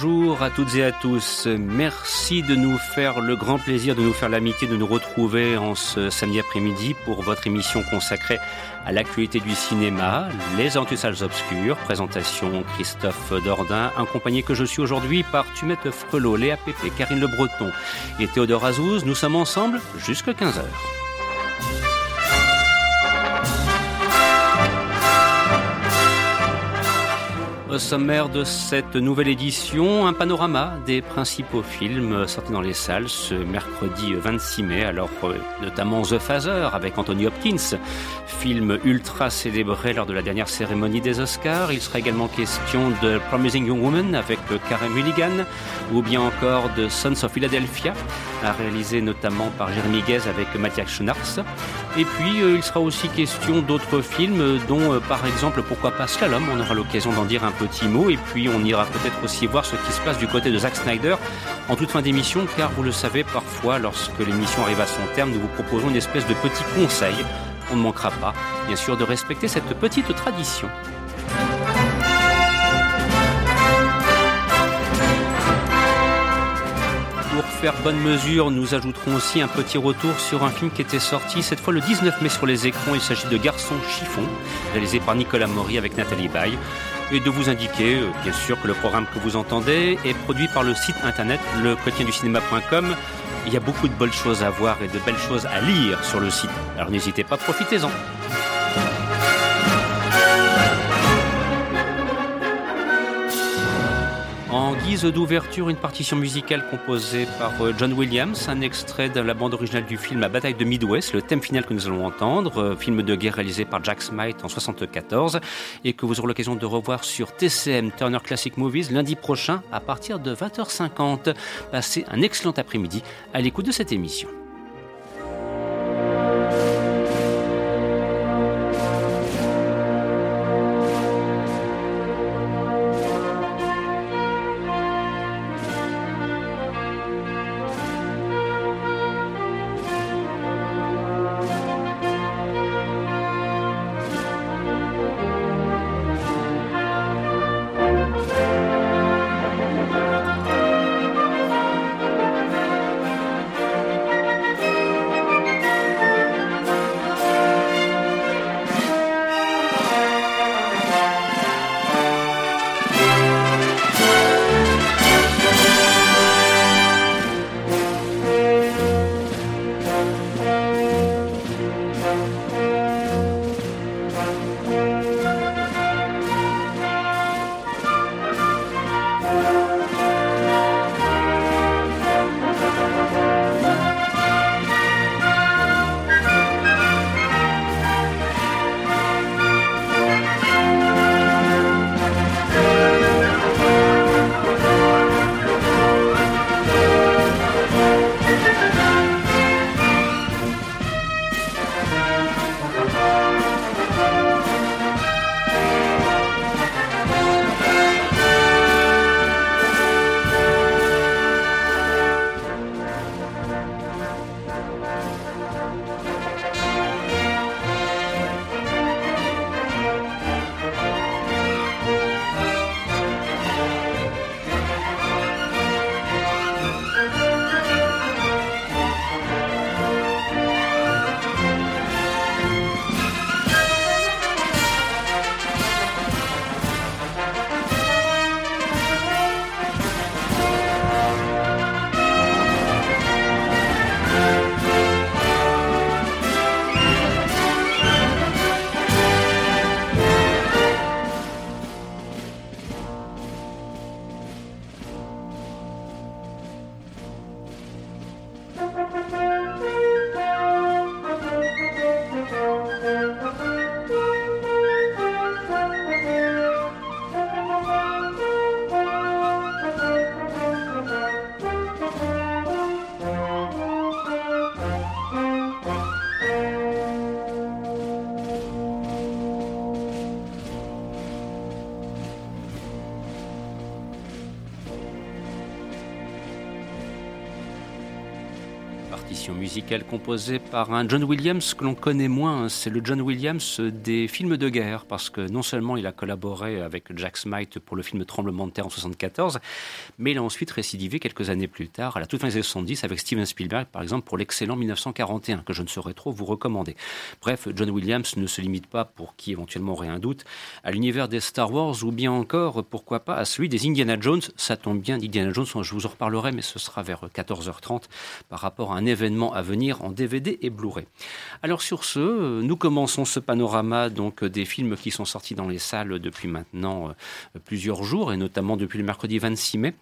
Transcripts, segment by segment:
Bonjour à toutes et à tous. Merci de nous faire le grand plaisir, de nous faire l'amitié de nous retrouver en ce samedi après-midi pour votre émission consacrée à l'actualité du cinéma, Les Salles Obscures, présentation Christophe Dordain, accompagné que je suis aujourd'hui par Tumette Frelot, Léa Pépé, Karine Le Breton et Théodore Azouz. Nous sommes ensemble jusqu'à 15h. Au sommaire de cette nouvelle édition, un panorama des principaux films sortis dans les salles ce mercredi 26 mai, alors euh, notamment The Phaser avec Anthony Hopkins, film ultra célébré lors de la dernière cérémonie des Oscars. Il sera également question de Promising Young Woman avec Karen Mulligan, ou bien encore de Sons of Philadelphia, réalisé notamment par Jeremy Guez avec Matthias Schoenaerts. Et puis, euh, il sera aussi question d'autres films, dont euh, par exemple, pourquoi pas Slalom, on aura l'occasion d'en dire un petit mot, et puis on ira peut-être aussi voir ce qui se passe du côté de Zack Snyder en toute fin d'émission, car vous le savez, parfois, lorsque l'émission arrive à son terme, nous vous proposons une espèce de petit conseil. On ne manquera pas, bien sûr, de respecter cette petite tradition. Pour faire bonne mesure, nous ajouterons aussi un petit retour sur un film qui était sorti cette fois le 19 mai sur les écrans. Il s'agit de Garçon chiffon, réalisé par Nicolas Maury avec Nathalie Baye. Et de vous indiquer, euh, bien sûr, que le programme que vous entendez est produit par le site internet le cinéma.com. Il y a beaucoup de bonnes choses à voir et de belles choses à lire sur le site. Alors n'hésitez pas, profitez-en. En guise d'ouverture, une partition musicale composée par euh, John Williams, un extrait de la bande originale du film La bataille de Midwest, le thème final que nous allons entendre, euh, film de guerre réalisé par Jack Smite en 74 et que vous aurez l'occasion de revoir sur TCM Turner Classic Movies lundi prochain à partir de 20h50. Passez un excellent après-midi à l'écoute de cette émission. Musicale composée par un John Williams que l'on connaît moins. C'est le John Williams des films de guerre, parce que non seulement il a collaboré avec Jack Smite pour le film Tremblement de terre en 74, mais il a ensuite récidivé quelques années plus tard, à la toute fin des années 70, avec Steven Spielberg, par exemple, pour l'excellent 1941, que je ne saurais trop vous recommander. Bref, John Williams ne se limite pas, pour qui éventuellement aurait un doute, à l'univers des Star Wars ou bien encore, pourquoi pas, à celui des Indiana Jones. Ça tombe bien, Indiana Jones, je vous en reparlerai, mais ce sera vers 14h30 par rapport à un événement à venir en DVD et Blu-ray. Alors sur ce, nous commençons ce panorama donc des films qui sont sortis dans les salles depuis maintenant euh, plusieurs jours et notamment depuis le mercredi 26 mai.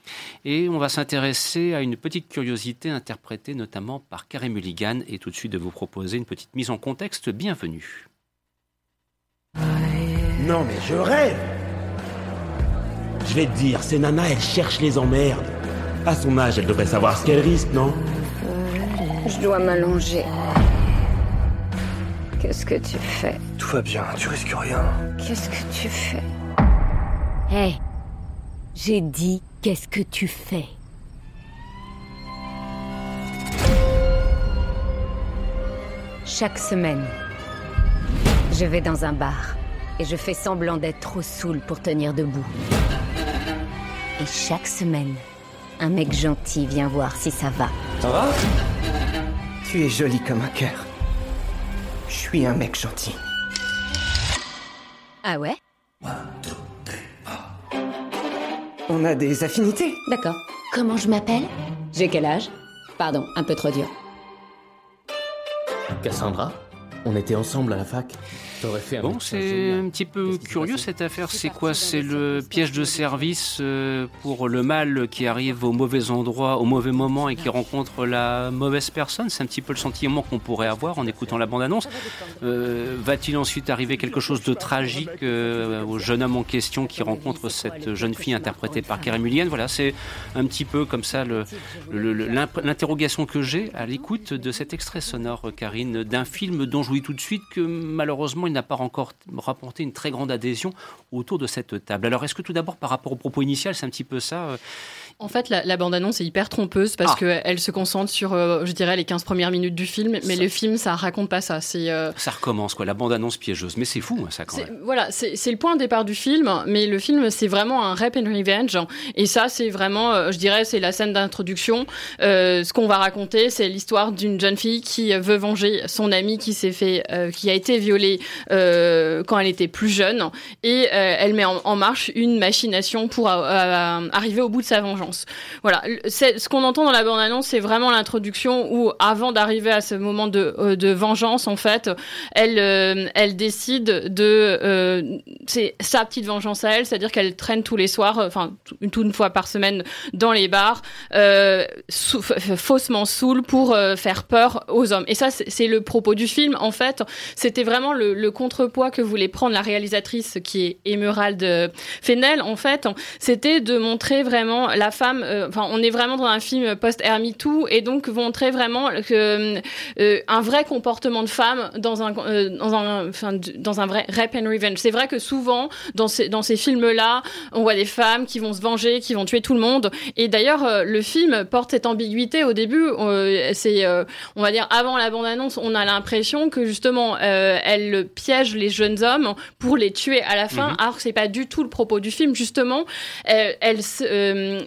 Et on va s'intéresser à une petite curiosité interprétée notamment par Carey Mulligan et tout de suite de vous proposer une petite mise en contexte bienvenue. Non mais je rêve Je vais te dire, ces nanas, elles cherchent les emmerdes. À son âge, elle devrait savoir ce qu'elle risque, non? Je dois m'allonger. Qu'est-ce que tu fais? Tout va bien, tu risques rien. Qu'est-ce que tu fais? Hé J'ai dit qu'est-ce que tu fais? Chaque semaine, je vais dans un bar et je fais semblant d'être trop saoul pour tenir debout. Et chaque semaine, un mec gentil vient voir si ça va. Ça va Tu es jolie comme un cœur. Je suis un mec gentil. Ah ouais On a des affinités. D'accord. Comment je m'appelle? J'ai quel âge? Pardon, un peu trop dur. Cassandra On était ensemble à la fac. Bon, c'est un petit peu curieux cette affaire. C'est quoi C'est le piège de service euh, pour le mal qui arrive au mauvais endroit, au mauvais moment et qui rencontre la mauvaise personne? C'est un petit peu le sentiment qu'on pourrait avoir en écoutant la bande-annonce. Euh, va-t-il ensuite arriver quelque chose de tragique euh, au jeune homme en question qui rencontre cette jeune fille interprétée par Kerry Mulligan? Voilà, c'est un petit peu comme ça l'interrogation que j'ai à l'écoute de cet extrait sonore, Karine, d'un film dont je vous dis tout de suite que malheureusement il n'a pas encore rapporté une très grande adhésion autour de cette table. Alors, est-ce que tout d'abord, par rapport au propos initial, c'est un petit peu ça euh, en fait, la, bande-annonce est hyper trompeuse parce ah. qu'elle se concentre sur, euh, je dirais, les 15 premières minutes du film, mais le film, ça raconte pas ça. C'est euh, Ça recommence, quoi, la bande-annonce piégeuse. Mais c'est fou, hein, ça, quand même. Voilà, c'est le point de départ du film, mais le film, c'est vraiment un rap and revenge. Et ça, c'est vraiment, euh, je dirais, c'est la scène d'introduction. ce qu'on va raconter, c'est l'histoire d'une jeune fille qui veut venger son amie qui s'est fait, qui a été violée quand elle était plus jeune. Et elle met en, en, marche une machination pour arriver au bout de sa vengeance. Voilà, ce qu'on entend dans la bande-annonce, c'est vraiment l'introduction où, avant d'arriver à ce moment de, euh, vengeance, en fait, elle, euh, elle décide de, euh, c'est sa petite vengeance à elle, c'est-à-dire qu'elle traîne tous les soirs, enfin une, une fois par semaine dans les bars, faussement saoul pour faire peur aux hommes. Et ça, c'est le propos du film. En fait, c'était vraiment le, le, contrepoids que voulait prendre la réalisatrice, qui est Emerald Fennel. En fait, c'était de montrer vraiment la femme, euh, enfin, on est vraiment dans un film post-Air tout et donc montrer vraiment que, euh, un vrai comportement de femme dans un, euh, dans un, enfin, dans un vrai rap and revenge. C'est vrai que souvent, dans ces, dans ces films-là, on voit des femmes qui vont se venger, qui vont tuer tout le monde. Et d'ailleurs, le film porte cette ambiguïté au début. c'est, on va dire, avant la bande-annonce, on a l'impression que justement, elle piège les jeunes hommes pour les tuer à la fin, mhm. alors que c'est pas du tout le propos du film. Justement, elle, elle,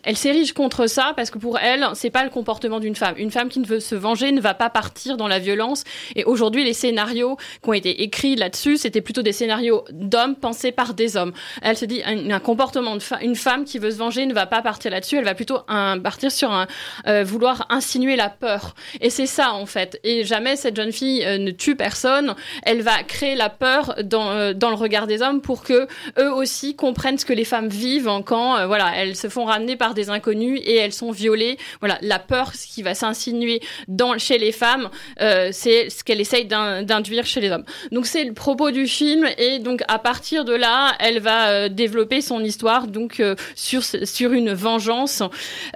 elle s'érige contre ça parce que pour elle, c'est pas le comportement d'une femme. Une femme qui ne veut se venger ne va pas partir dans la violence. Et aujourd'hui, les scénarios qui ont été écrits là-dessus, c'était plutôt des scénarios d'hommes pensés par des hommes. Elle se dit, un, comportement de une femme qui veut se venger ne va pas partir là-dessus. Elle va plutôt un, partir sur un euh, vouloir insinuer la peur. Et c'est ça en fait. Et jamais cette jeune fille euh, ne tue personne. Elle va créer la peur dans, euh, dans le regard des hommes pour que eux aussi comprennent ce que les femmes vivent quand voilà elles se font ramener par des inconnus et elles sont violées. Voilà, la peur ce qui va s'insinuer chez les femmes, euh, c'est ce qu'elle essaye d'induire chez les hommes. Donc c'est le propos du film et donc à partir de là, elle va euh, développer son histoire donc euh, sur sur une vengeance.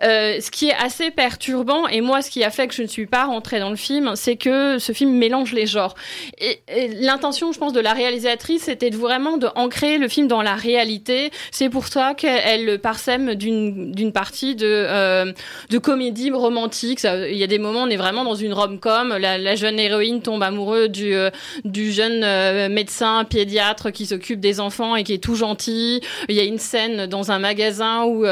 ce qui est assez perturbant et moi ce qui a fait que je ne suis pas rentrée dans le film, c'est que ce film mélange les genres. Et, l'intention, je pense, de la réalisatrice, c'était vraiment de ancrer le film dans la réalité. C'est pour ça qu'elle parsème d'une d'une part partie de, euh, de comédie romantique. Il y a des moments, on est vraiment dans une rom-com. La, la jeune héroïne tombe amoureuse du, euh, du jeune euh, médecin pédiatre qui s'occupe des enfants et qui est tout gentil. Il y a une scène dans un magasin où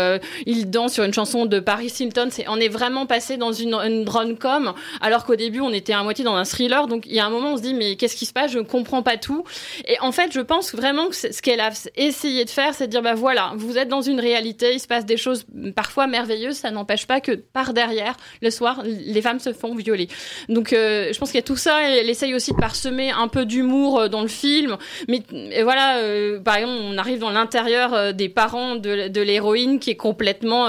il danse sur une chanson de Paris Hilton. C'est, on est vraiment passé dans une, une rom-com, alors qu'au début, on était à moitié dans un thriller. Donc, il y a un moment, on se dit, mais qu'est-ce qui se passe? Je ne comprends pas tout. Et en fait, je pense vraiment que ce qu'elle a essayé de faire, c'est de dire, bah voilà, vous êtes dans une réalité, il se passe des choses parfois merveilleuses, ça n'empêche pas que par derrière, le soir, les femmes se font violer. Donc, euh, je pense qu'il y a tout ça, elle essaye aussi de parsemer un peu d'humour euh, dans le film. Mais voilà, euh, par exemple, on arrive dans l'intérieur des parents de, de l'héroïne qui est complètement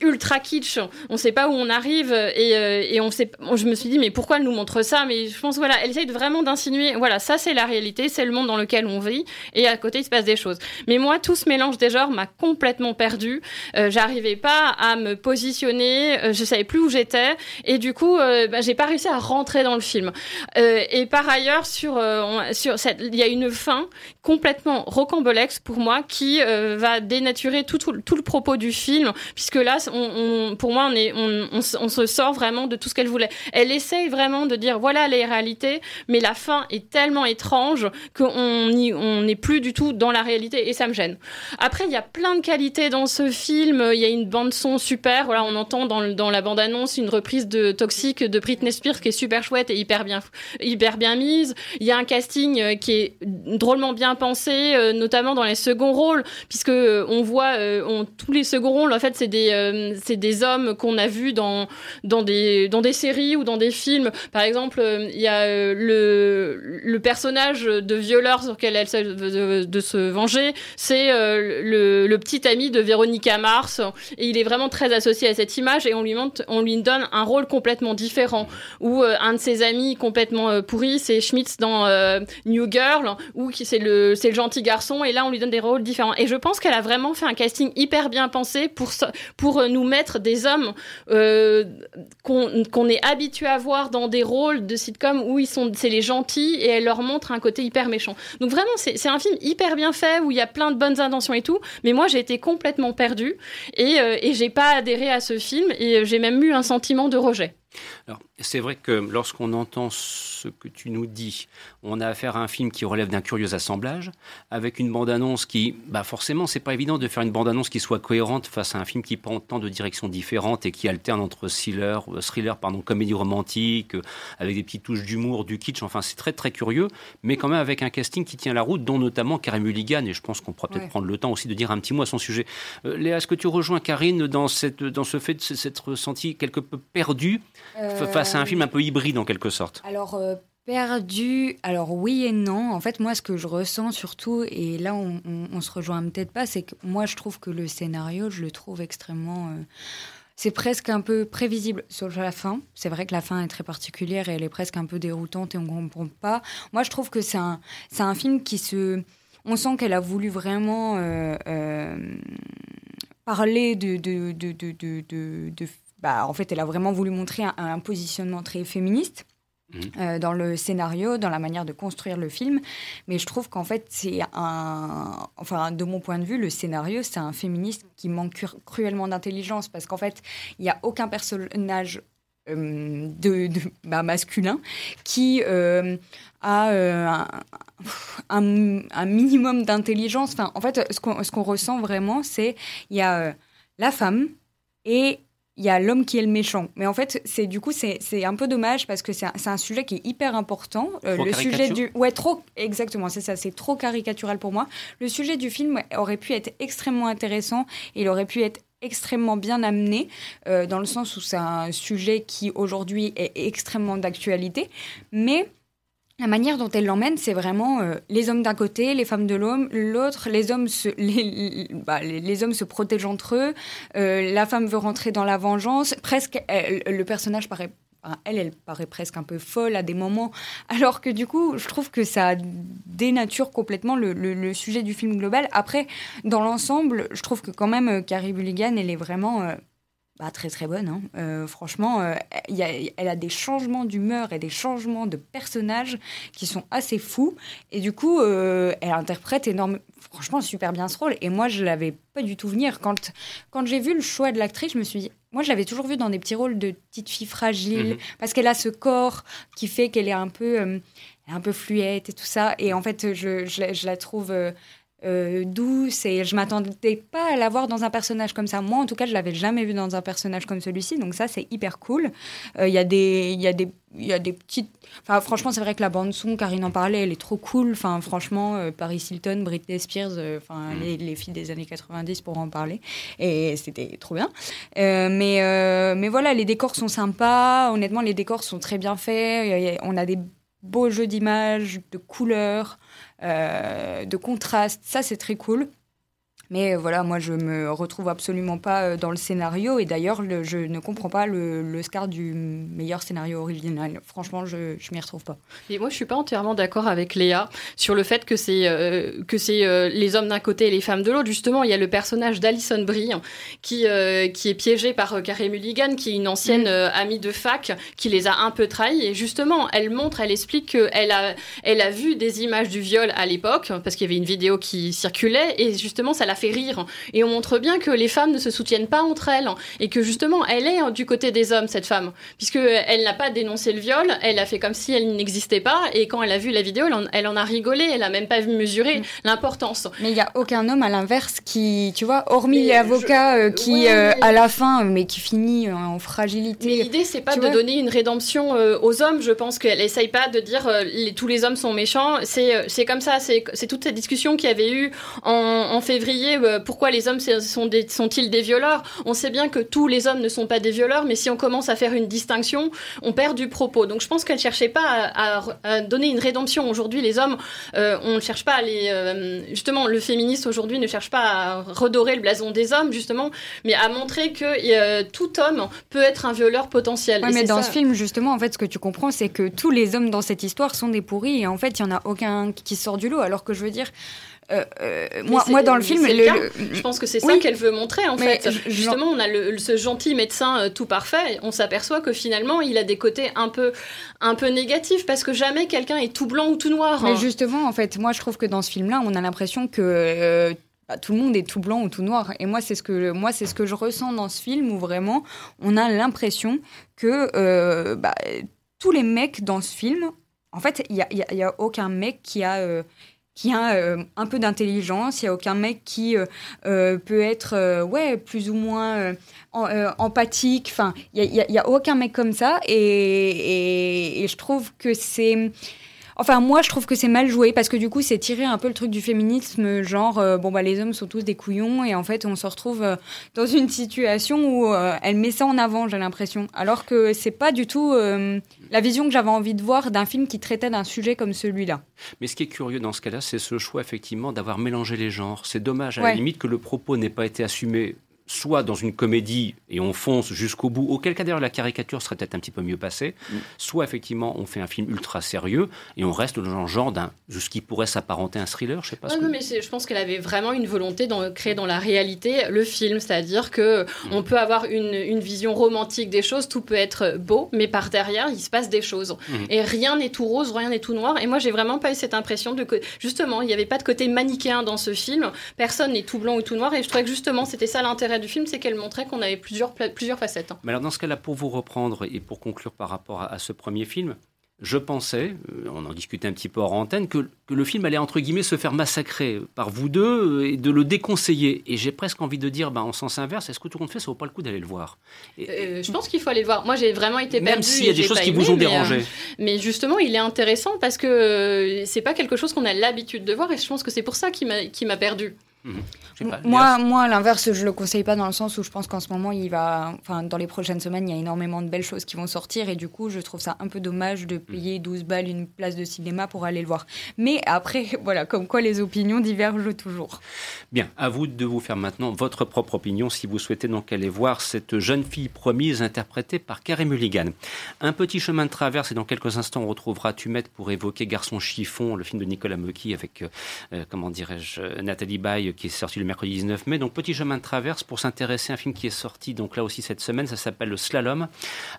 ultra kitsch. On sait pas où on arrive et, et on sait. Je me suis dit mais pourquoi elle nous montre ça? Mais je pense voilà, elle essaye vraiment d'insinuer. Voilà, ça c'est la réalité, c'est le monde dans lequel on vit et à côté il se passe des choses. Mais moi, tout ce mélange des genres m'a complètement perdu. Euh, J'arrivais pas à me positionner, euh, je savais plus où j'étais et du coup, euh, bah, j'ai pas réussi à rentrer dans le film. Euh, et par ailleurs, sur sur cette, il y a une fin complètement rocambolesque pour moi qui va dénaturer tout, tout, le- propos du film puisque là on, pour moi on est on, se- sort vraiment de tout ce qu'elle voulait elle essaye vraiment de dire voilà les réalités mais la fin est tellement étrange qu'on y- on n'est plus du tout dans la réalité et ça me gêne après il y a plein de qualités dans ce film il y a une bande son super voilà on entend dans, dans la bande annonce une reprise de Toxic de Britney Spears qui est super chouette et hyper bien hyper bien mise il y a un casting euh, qui est drôlement bien pensé, euh, notamment dans les seconds rôles, puisque euh, on voit tous les seconds rôles. En fait, c'est des c'est des hommes qu'on a vus dans dans des dans des séries ou dans des films. Par exemple, il y a le le personnage de violeur sur lequel elle de, de- se venger, c'est le, le petit ami de Véronica Mars, et il est vraiment très associé à cette image, et on lui montre, on lui donne un rôle complètement différent. Où euh, un de ses amis complètement euh, pourri, c'est Schmitz dans euh, New Girl, où qui- c'est le, c'est le gentil garçon, et là on lui donne des rôles différents. Et je pense qu'elle a vraiment fait un casting hyper bien pensé pour, pour euh, nous mettre des hommes qu'on est habitué à voir dans des rôles de sitcom où ils sont, c'est les gentils, et elle leur montre un côté hyper méchant. Donc vraiment, c'est un film hyper bien fait, où il y a plein de bonnes intentions et tout, mais moi j'ai été complètement perdue, euh, et j'ai pas adhéré à ce film, et euh, j'ai même eu un sentiment de rejet. Alors, c'est vrai que lorsqu'on entend ce que tu nous dis, on a affaire à un film qui relève d'un curieux assemblage, avec une bande-annonce qui, bah forcément, c'est pas évident de faire une bande-annonce qui soit cohérente face à un film qui prend tant de directions différentes et qui alterne entre thriller, euh, thriller pardon, comédie romantique, euh, avec des petites touches d'humour, du kitsch. Enfin, c'est très très curieux, mais quand même avec un casting qui tient la route, dont notamment Carey Mulligan. Et je pense qu'on pourra peut-être Ouais. prendre le temps aussi de dire un petit mot à son sujet. Euh, Léa, est-ce que tu rejoins Karine dans cette dans ce fait de s'être senti quelque peu perdu face à un film un peu hybride en quelque sorte. Alors, euh, perdu, alors oui et non. En fait, moi, ce que je ressens surtout, et là, on, on- se rejoint peut-être pas, c'est que moi, je trouve que le scénario, je le trouve extrêmement. euh, c'est presque un peu prévisible sur la fin. C'est vrai que la fin est très particulière et elle est presque un peu déroutante et on ne comprend pas. Moi, je trouve que c'est un, un film qui se. On sent qu'elle a voulu vraiment euh, euh, parler de- bah, en fait, elle a vraiment voulu montrer un, un positionnement très féministe euh, dans le scénario, dans la manière de construire le film. Mais je trouve qu'en fait, c'est un. Enfin, de mon point de vue, le scénario, c'est un féministe qui manque cru- cruellement d'intelligence parce qu'en fait, il n'y a aucun personnage. euh, de, de- bah, masculin qui euh, a euh, un, un- un minimum d'intelligence. Enfin, en fait, ce qu'on ce qu'on ressent vraiment, c'est il y a la femme et il y a l'homme qui est le méchant. Mais en fait, c'est du coup, c'est c'est un peu dommage parce que c'est un, c'est un sujet qui est hyper important. Euh, le sujet du. Ouais, trop. Exactement, c'est ça. C'est trop caricatural pour moi. Le sujet du film aurait pu être extrêmement intéressant. Il aurait pu être extrêmement bien amené, euh, dans le sens où c'est un sujet qui aujourd'hui est extrêmement d'actualité. Mais. La manière dont elle l'emmène, c'est vraiment euh, les hommes d'un côté, les femmes de l'autre, les hommes se, les, bah, protègent entre eux, euh, la femme veut rentrer dans la vengeance, presque le personnage paraît elle, elle paraît presque un peu folle à des moments, alors que du coup, je trouve que ça dénature complètement le, sujet du film global. Après, dans l'ensemble, je trouve que quand même, euh, Carrie Mulligan, elle est vraiment... bah, très très bonne. Hein. Euh, franchement, euh, y a, elle a des changements d'humeur et des changements de personnages qui sont assez fous. Et du coup, euh, elle interprète énorme, franchement super bien ce rôle. Et moi, je l'avais pas du tout venir. Quand, quand j'ai vu le choix de l'actrice, je me suis dit, moi, je l'avais toujours vue dans des petits rôles de petite fille fragile, Mhm. parce qu'elle a ce corps qui fait qu'elle est un peu, un peu fluette et tout ça. Et en fait, je, je la trouve euh, euh, douce et je m'attendais pas à la voir dans un personnage comme ça. Moi, en tout cas, je l'avais jamais vue dans un personnage comme celui-ci, donc ça, c'est hyper cool. Euh, Il y a des, il y a des, il y a des petites. Enfin, franchement, c'est vrai que la bande son, Karine en parlait, elle est trop cool. Enfin, franchement, euh, Paris Hilton, Britney Spears, euh, enfin, les, les filles des années 90 pour en parler, et c'était trop bien. Euh, mais, euh, mais voilà, les décors sont sympas. Honnêtement, les décors sont très bien faits. Il y a- On a des beaux jeux d'images, de couleurs, euh, de contrastes. Ça, c'est très cool. Mais euh, voilà, moi, je me retrouve absolument pas euh, dans le scénario. Et d'ailleurs, le- je ne comprends pas le, le Scar du meilleur scénario original. Franchement, je, je m'y retrouve pas. Et moi, je suis pas entièrement d'accord avec Léa sur le fait que c'est euh, que c'est euh, les hommes d'un côté et les femmes de l'autre. Justement, il y a le personnage d'Alison Brie qui euh, qui est piégé par Carey Mulligan, qui est une ancienne Mm. amie de fac, qui les a un peu trahis. Et justement, elle montre, elle explique qu'elle a elle a vu des images du viol à l'époque parce qu'il y avait une vidéo qui circulait et justement, ça l'a fait rire. Et on montre bien que les femmes ne se soutiennent pas entre elles et que justement, elle est euh, du côté des hommes cette femme, puisque elle n'a pas dénoncé le viol, elle a fait comme si elle n'existait pas et quand elle a vu la vidéo, elle en, elle en a rigolé, elle a même pas mesuré Mm. l'importance. Mais il y a aucun homme à l'inverse qui, tu vois, hormis Mais l'avocat euh, qui, ouais, euh, mais- à la fin, euh, mais qui finit euh, en Mais fragilité. l'idée, c'est pas Tu de vois donner une rédemption euh, aux hommes. Je pense qu'elle essaye pas de dire euh, les- tous les hommes sont méchants. C'est euh, c'est comme ça. C'est c'est toute cette discussion qu'il y avait eu en, en février. Euh, pourquoi les hommes c'est- sont des- sont-ils des violeurs? On sait bien que tous les hommes ne sont pas des violeurs, mais si on commence à faire une distinction, on perd du propos. Donc je pense qu'elle cherchait pas à, à- à donner une rédemption. Aujourd'hui, les hommes, euh, on ne cherche pas à les. euh, justement, le féministe aujourd'hui ne cherche pas à redorer le blason des hommes, justement, mais à montrer que tout homme peut être un violeur potentiel. Ouais, mais dans ça. ce film, justement, en fait, ce que tu comprends, c'est que tous les hommes dans cette histoire sont des pourris et en fait, il y en a aucun qui sort du lot. Alors que je veux dire, euh, euh, moi, dans le film, le- Je pense que c'est ça Oui. qu'elle veut montrer en Mais fait. je- Justement, on a le, ce gentil médecin euh, tout parfait. On s'aperçoit que finalement, il a des côtés un peu, un peu négatifs parce que jamais quelqu'un est tout blanc ou tout noir. Mais hein. justement, en fait, moi, je trouve que dans ce film-là, on a l'impression que bah, tout le monde est tout blanc ou tout noir. Et moi, c'est ce que moi, c'est ce que je ressens dans ce film où vraiment, on a l'impression que bah, tous les mecs dans ce film, en fait, il y a, il y a- il y a aucun mec qui a qui a euh, un peu d'intelligence, il y a aucun mec qui euh, euh, peut être euh, ouais plus ou moins euh, en- empathique. Enfin, il y a, aucun mec comme ça, et je trouve que c'est Enfin, moi, je trouve que c'est mal joué parce que du coup, c'est tirer un peu le truc du féminisme, genre, euh, bon, bah, les hommes sont tous des couillons et en fait, on se retrouve euh, dans une situation où euh, elle met ça en avant, j'ai l'impression. Alors que c'est pas du tout la vision que j'avais envie de voir d'un film qui traitait d'un sujet comme celui-là. Mais ce qui est curieux dans ce cas-là, c'est ce choix effectivement d'avoir mélangé les genres. C'est dommage à la limite que le propos n'ait pas été assumé soit dans une comédie et on fonce jusqu'au bout, auquel cas d'ailleurs la caricature serait peut-être un petit peu mieux passée, soit effectivement on fait un film ultra sérieux et on reste dans le genre d'un, de ce qui pourrait s'apparenter à un thriller, je sais pas. Ah ce non, que- mais je pense qu'elle avait vraiment une volonté de créer dans la réalité le film, c'est-à-dire que on peut avoir une, une vision romantique des choses, tout peut être beau, mais par derrière il se passe des choses Mhm. et rien n'est tout rose, rien n'est tout noir. Et moi j'ai vraiment pas eu cette impression de que justement il n'y avait pas de côté manichéen dans ce film, personne n'est tout blanc ou tout noir. Et je trouvais que justement c'était ça l'intérêt du film, c'est qu'elle montrait qu'on avait plusieurs plusieurs facettes. hein. Mais alors dans ce cas-là, pour vous reprendre et pour conclure par rapport à, à ce premier film, je pensais, euh, on en discutait un petit peu hors antenne, que, que le film allait entre guillemets se faire massacrer par vous deux euh, et de le déconseiller. Et j'ai presque envie de dire, ben, en sens inverse, est-ce que tout compte fait, ça vaut pas le coup d'aller le voir? Et- Euh, je pense qu'il faut aller le voir. Moi j'ai vraiment été Même perdue s'il y a des choses qui vous ont dérangé. Mais justement, il est intéressant parce que c'est pas quelque chose qu'on a l'habitude de voir et je pense que c'est pour ça qu'il m'a m'a perdu. Pas, Moi, moi, à l'inverse, je le conseille pas dans le sens où je pense qu'en ce moment, il va, enfin, dans les prochaines semaines, il y a énormément de belles choses qui vont sortir et du coup, je trouve ça un peu dommage de payer 12 balles une place de cinéma pour aller le voir. Mais après, voilà, comme quoi les opinions divergent toujours. Bien, à vous de vous faire maintenant votre propre opinion si vous souhaitez donc aller voir cette jeune fille promise interprétée par Carey Mulligan. Un petit chemin de traverse et dans quelques instants on retrouvera Tumette pour évoquer Garçon chiffon, le film de Nicolas Mecky avec, euh, euh, comment dirais-je, euh, Nathalie Baye qui est sorti le mercredi 19 mai. Donc Petit chemin de traverse pour s'intéresser à un film qui est sorti donc là aussi cette semaine. Ça s'appelle le Slalom.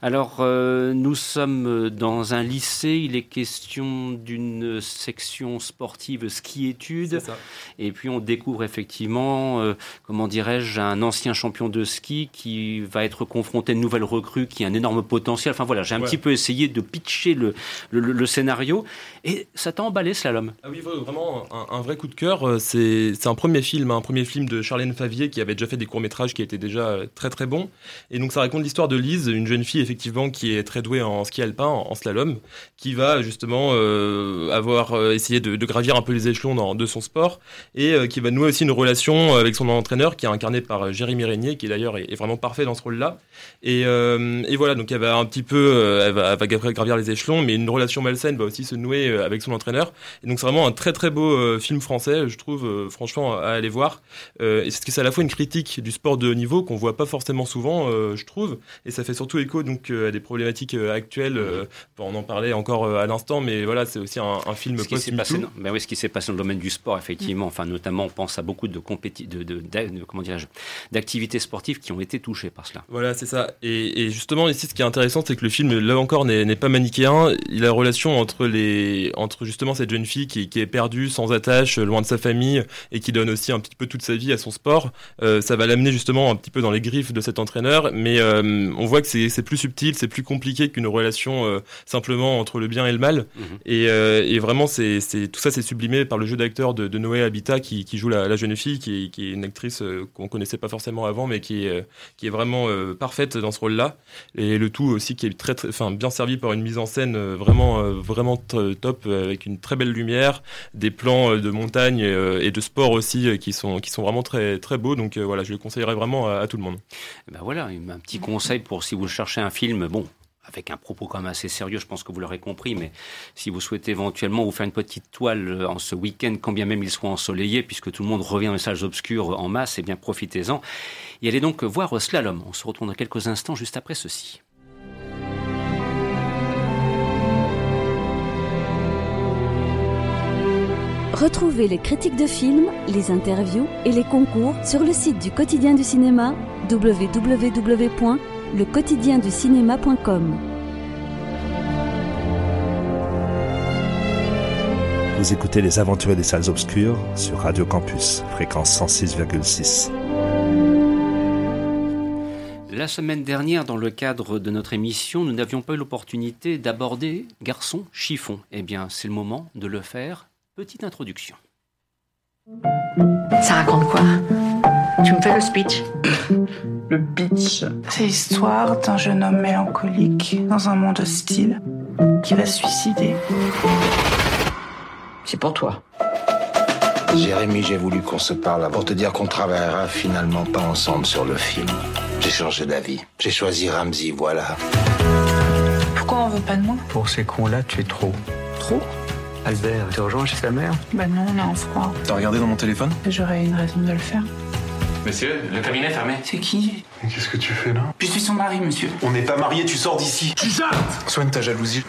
Alors nous sommes dans un lycée. Il est question d'une section sportive ski-études. Et puis on découvre effectivement, comment dirais-je, un ancien champion de ski qui va être confronté à une nouvelle recrue qui a un énorme potentiel. Enfin voilà, j'ai un petit peu essayé de pitcher le, le, scénario. Et ça t'a emballé, Slalom? Ah oui, vraiment un, vrai coup de cœur. Euh, c'est un premier film, un premier film de Charlène Favier qui avait déjà fait des courts-métrages qui étaient déjà euh, très très bons. Et donc ça raconte l'histoire de Lise, une jeune fille effectivement qui est très douée en ski alpin, en, slalom, qui va justement euh, avoir essayé de, gravir un peu les échelons dans, de son sport et qui va nouer aussi une relation avec son entraîneur qui est incarné par Jérémy Régnier, qui d'ailleurs est, vraiment parfait dans ce rôle-là. Et, et, voilà, donc elle va un petit peu, elle va, gravir les échelons, mais une relation malsaine va aussi se nouer euh, avec son entraîneur. Et donc c'est vraiment un très très beau euh, film français, je trouve, euh, franchement, à aller voir. et c'est à la fois une critique du sport de haut niveau qu'on voit pas forcément souvent, je trouve, et ça fait surtout écho donc à des problématiques actuelles. on en parlait encore à l'instant, mais voilà, c'est aussi un, film ce qui s'est passé, dans, ben oui, ce qui s'est passé dans le domaine du sport, effectivement. Enfin, notamment, on pense à beaucoup de compéti de, de, comment dirais-je, d'activités sportives qui ont été touchées par cela. Voilà, c'est ça. Et, et, justement, ici, ce qui est intéressant, c'est que le film, là encore, n'est pas manichéen. Il a la relation entre les, entre justement cette jeune fille qui, qui, est perdue, sans attache, loin de sa famille, et qui donne aussi un petit peu toute sa vie à son sport. Euh, ça va l'amener justement un petit peu dans les griffes de cet entraîneur, mais euh, on voit que c'est plus subtil, c'est plus compliqué qu'une relation euh, simplement entre le bien et le mal. Mhm. et, et, vraiment, c'est tout ça, c'est sublimé par le jeu d'acteur de, de, Noé Habitat qui, qui joue la, la, jeune fille, qui, qui est une actrice qu'on connaissait pas forcément avant, mais qui est, qui est vraiment parfaite dans ce rôle-là. Et le tout aussi qui est très, très, enfin, bien servi par une mise en scène vraiment, vraiment top avec une très belle lumière, des plans de montagne et de sport aussi euh, qui sont, vraiment très, très beaux. Donc voilà, je le conseillerais vraiment à, tout le monde. Ben voilà, un petit conseil pour si vous cherchez un film, bon, avec un propos quand même assez sérieux, je pense que vous l'aurez compris, mais si vous souhaitez éventuellement vous faire une petite toile en ce week-end, quand bien même il soit ensoleillé, puisque tout le monde revient les salles obscures en masse, et eh bien profitez-en. Et allez donc voir Slalom. On se retrouve dans quelques instants juste après ceci. Retrouvez les critiques de films, les interviews et les concours sur le site du quotidien du cinéma www.lequotidienducinéma.com. Vous écoutez Les Aventuriers des Salles Obscures sur Radio Campus, fréquence 106,6. La semaine dernière, dans le cadre de notre émission, nous n'avions pas eu l'opportunité d'aborder Garçon Chiffon. Eh bien, c'est le moment de le faire Petite introduction. Ça raconte quoi? Tu me fais le speech? Le pitch, c'est l'histoire d'un jeune homme mélancolique dans un monde hostile qui va se suicider. C'est pour toi. Jérémy, j'ai voulu qu'on se parle pour te dire qu'on travaillera finalement pas ensemble sur le film. J'ai changé d'avis. J'ai choisi Ramsey, voilà. Pourquoi on veut pas de moi? Pour ces cons-là, tu es trop. Trop? Albert, tu rejoins chez sa mère? Bah non, on est en froid. T'as regardé dans mon téléphone? J'aurais une raison de le faire. Monsieur, le cabinet est fermé. C'est qui? Mais qu'est-ce que tu fais là? Je suis son mari, monsieur. On n'est pas mariés, tu sors d'ici. Tu Soigne ta jalousie.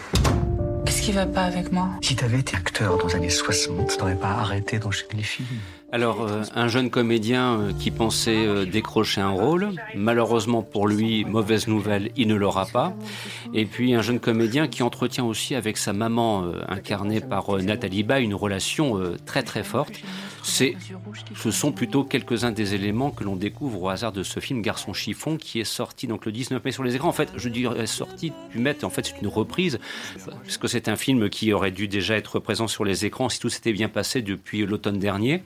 Qu'est-ce qui va pas avec moi? Si t'avais été acteur dans les années 60, t'aurais pas arrêté d'enchaîner les films. Alors, euh, un jeune comédien euh, qui pensait euh, décrocher un rôle, malheureusement pour lui, mauvaise nouvelle, il ne l'aura pas. Et puis un jeune comédien qui entretient aussi avec sa maman, incarnée par Nathalie Baye, une relation très très forte. C'est, ce sont plutôt quelques-uns des éléments que l'on découvre au hasard de ce film Garçon chiffon qui est sorti donc le 19 mai sur les écrans. En fait, je dirais sorti du met, en fait c'est une reprise, puisque c'est un film qui aurait dû déjà être présent sur les écrans si tout s'était bien passé depuis l'automne dernier.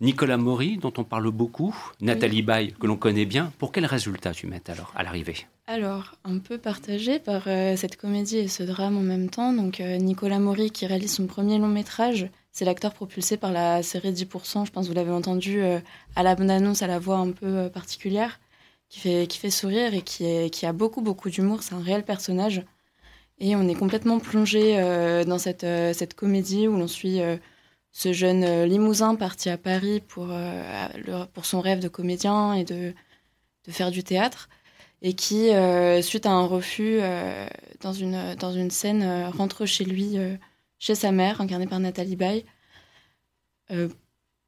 Nicolas Maury, dont on parle beaucoup, Nathalie Baye, que l'on connaît bien. Pour quel résultat tu mets alors à l'arrivée? Alors, un peu partagé par euh, cette comédie et ce drame en même temps. Donc, euh, Nicolas Maury qui réalise son premier long métrage. C'est l'acteur propulsé par la série 10%. Je pense que vous l'avez entendu euh, à la bonne annonce, à la voix un peu particulière, qui fait, qui fait sourire et qui, est, qui a beaucoup, beaucoup d'humour. C'est un réel personnage. Et on est complètement plongé dans cette, cette comédie où l'on suit ce jeune euh, Limousin parti à Paris pour, euh, pour son rêve de comédien et de, de faire du théâtre, et qui, euh, suite à un refus dans, une, dans une scène, rentre chez lui, chez sa mère, incarnée par Nathalie Baye,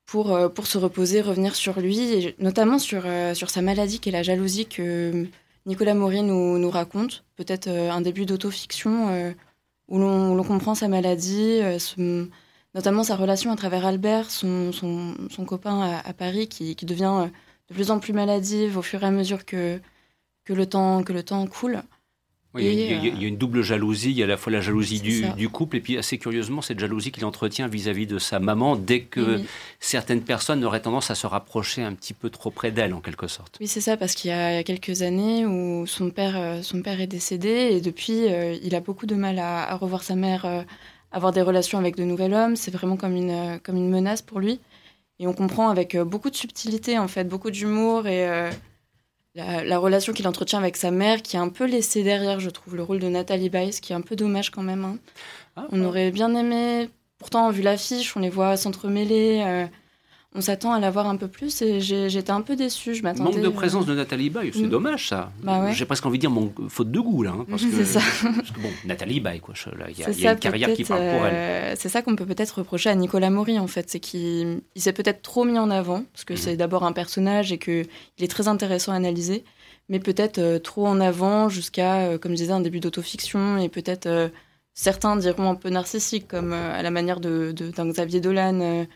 pour, pour se reposer, revenir sur lui, notamment sur, sur sa maladie qui est la jalousie que Nicolas Maury nous, nous raconte. Peut-être un début d'autofiction où l'on comprend sa maladie, notamment sa relation à travers Albert, son, son, son copain à, Paris, qui, qui, devient de plus en plus maladive au fur et à mesure que, que, le, temps, que le temps coule. Oui, il, y a, une double jalousie. Il y a à la fois la jalousie du, du, couple et puis assez curieusement cette jalousie qu'il entretient vis-à-vis de sa maman dès que certaines personnes auraient tendance à se rapprocher un petit peu trop près d'elle en quelque sorte. Oui, c'est ça parce qu'il y, a quelques années où son père, euh, son père est décédé et depuis euh, il a beaucoup de mal à, revoir sa mère, euh, avoir des relations avec de nouveaux hommes. C'est vraiment comme une, comme une menace pour lui. Et on comprend avec beaucoup de subtilité en fait, beaucoup d'humour et la, relation qu'il entretient avec sa mère, qui est un peu laissée derrière, je trouve, le rôle de Nathalie Baye, ce qui est un peu dommage quand même. Hein. Ah, on aurait bien aimé, pourtant, vu l'affiche, on les voit s'entremêler. Euh, on s'attend à la voir un peu plus et j'étais un peu déçue. Je m'attendais. Manque de présence de Nathalie Baye, c'est mm. dommage ça. Bah J'ai presque envie de dire mon faute de goût là. Hein, que, ça. parce que bon, Nathalie Baye, quoi. Il y a, y a une carrière qui parle pour elle. Euh, c'est ça qu'on peut peut-être reprocher à Nicolas Maury en fait, c'est qu'il s'est peut-être trop mis en avant parce que mm. c'est d'abord un personnage et qu'il est très intéressant à analyser, mais peut-être euh, trop en avant jusqu'à, euh, comme je disais, un début d'autofiction et peut-être certains diront un peu narcissique comme à la manière de d'un Xavier Dolan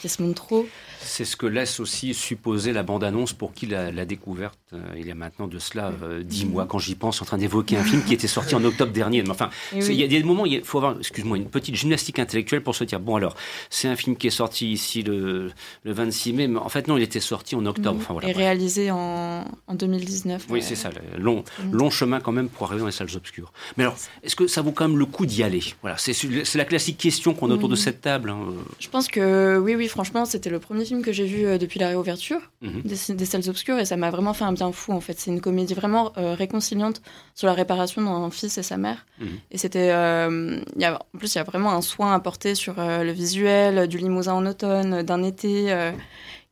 qui se montre trop. C'est ce que laisse aussi supposer la bande-annonce pour qui l'a découverte euh, il y a maintenant de cela euh, dix mois. Quand j'y pense, en train d'évoquer un film qui était sorti en octobre dernier. Mais enfin, il y a des moments, il faut avoir, excuse-moi, une petite gymnastique intellectuelle pour se dire bon alors, c'est un film qui est sorti ici le, le 26 mai, mais en fait non, il était sorti en octobre. Enfin, voilà, Et réalisé en, en 2019. Oui, c'est ça, long, long chemin quand même pour arriver dans les salles obscures. Mais alors, est-ce que ça vaut quand même le coup d'y aller? Voilà, c'est la classique question qu'on a autour de cette table. Hein. Je pense que oui, oui, franchement, c'était le premier film que j'ai vu euh, depuis la réouverture mhm. des, salles obscures et ça m'a vraiment fait un bien fou en fait. C'est une comédie vraiment euh, réconciliante sur la réparation d'un fils et sa mère. Mhm. Et c'était, euh, en plus, il y a vraiment un soin apporté sur le visuel du limousin en automne, d'un été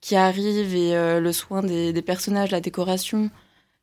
qui arrive et le soin des, des, personnages, la décoration,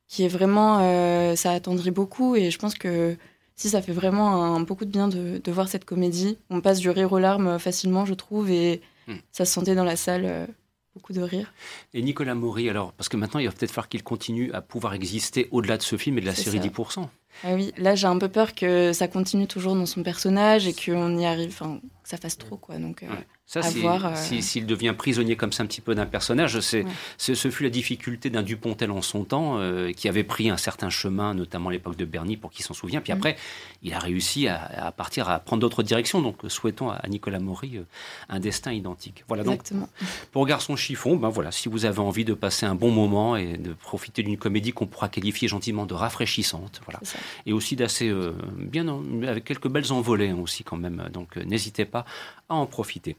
qui est vraiment, ça attendrit beaucoup et je pense que si ça fait vraiment beaucoup de bien de, de, voir cette comédie. On passe du rire aux larmes facilement, je trouve, et Hmm. Ça se sentait dans la salle euh, beaucoup de rire. Et Nicolas Maury, alors, parce que maintenant, il va peut-être falloir qu'il continue à pouvoir exister au-delà de ce film et de la série 10%. Ah oui, là, j'ai un peu peur que ça continue toujours dans son personnage et qu'on y arrive, enfin, que ça fasse trop, quoi. Donc, euh, ça, euh, s'il devient prisonnier comme ça un petit peu d'un personnage, c'est, ce fut la difficulté d'un Dupontel en son temps, euh, qui avait pris un certain chemin, notamment à l'époque de Bernie, pour qui s'en souvient. Puis après, il a réussi à, partir, à prendre d'autres directions. Donc, souhaitons à Nicolas Maury euh, un destin identique. Voilà. Exactement. Donc, pour Garçon Chiffon, ben voilà, si vous avez envie de passer un bon moment et de profiter d'une comédie qu'on pourra qualifier gentiment de rafraîchissante, voilà, et aussi d'assez bien, avec quelques belles envolées aussi quand même. Donc, n'hésitez pas à en profiter.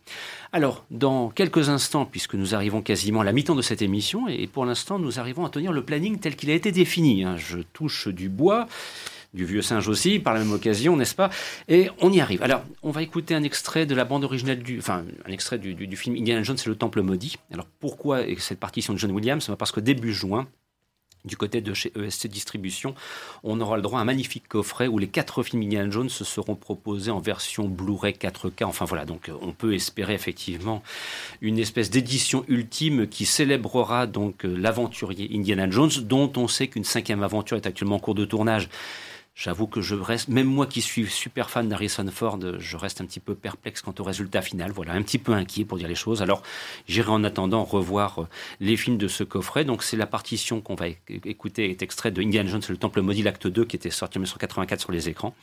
Alors, dans quelques instants, puisque nous arrivons quasiment à la mi-temps de cette émission, et pour l'instant, nous arrivons à tenir le planning tel qu'il a été défini. Hein. Je touche du bois du vieux singe aussi, par la même occasion, n'est-ce pas? Et on y arrive. Alors, on va écouter un extrait de la bande originale du, enfin, un extrait du, film Indiana Jones, c'est le Temple maudit. Alors, pourquoi cette partition de John Williams? Parce que début juin, du côté de chez ESC Distribution, on aura le droit à un magnifique coffret où les quatre films Indiana Jones se seront proposés en version Blu-ray 4K. Enfin voilà, donc euh, on peut espérer effectivement une espèce d'édition ultime qui célébrera donc euh, l'aventurier Indiana Jones, dont on sait qu'une cinquième aventure est actuellement en cours de tournage. J'avoue que je reste, même moi qui suis super fan d'Harrison Ford, je reste un petit peu perplexe quant au résultat final. Voilà, un petit peu inquiet pour dire les choses. Alors, j'irai en attendant revoir euh, les films de ce coffret. Donc, c'est la partition qu'on va écouter, est extrait de Indiana Jones, le Temple maudit, l'acte 2, qui était sorti en 1984 sur les écrans.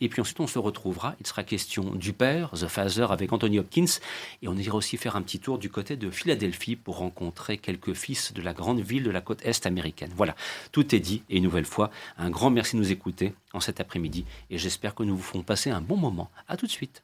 Et puis ensuite, on se retrouvera. Il sera question du père, The Father, avec Anthony Hopkins. Et on ira aussi faire un petit tour du côté de Philadelphie pour rencontrer quelques fils de la grande ville de la côte est américaine. Voilà, tout est dit. Et une nouvelle fois, un grand merci de nous écouter en cet après-midi et j'espère que nous vous ferons passer un bon moment. À tout de suite.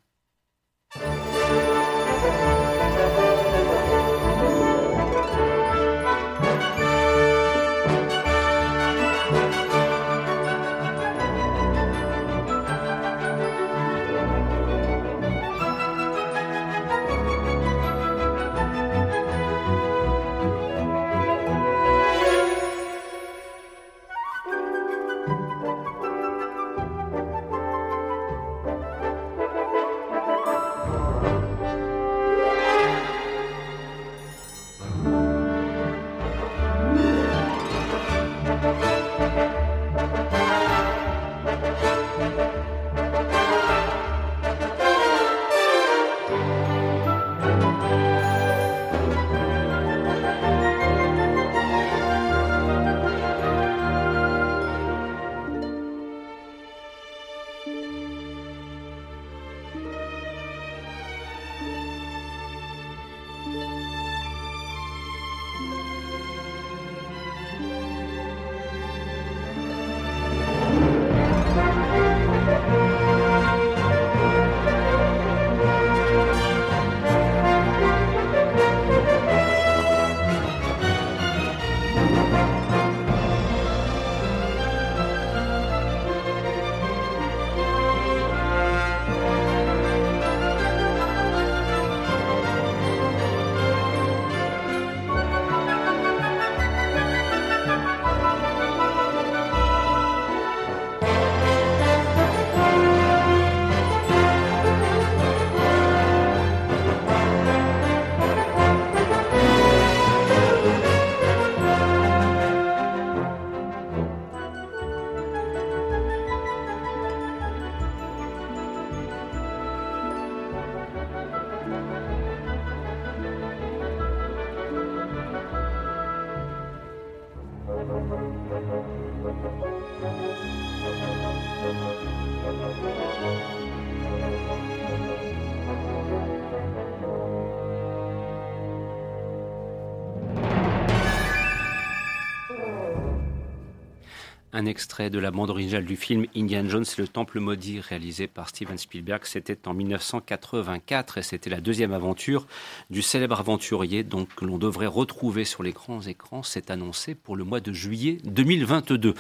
Un extrait de la bande originale du film Indiana Jones et le Temple maudit réalisé par Steven Spielberg. C'était en 1984 et c'était la deuxième aventure du célèbre aventurier donc que l'on devrait retrouver sur les grands écrans. C'est annoncé pour le mois de juillet 2022.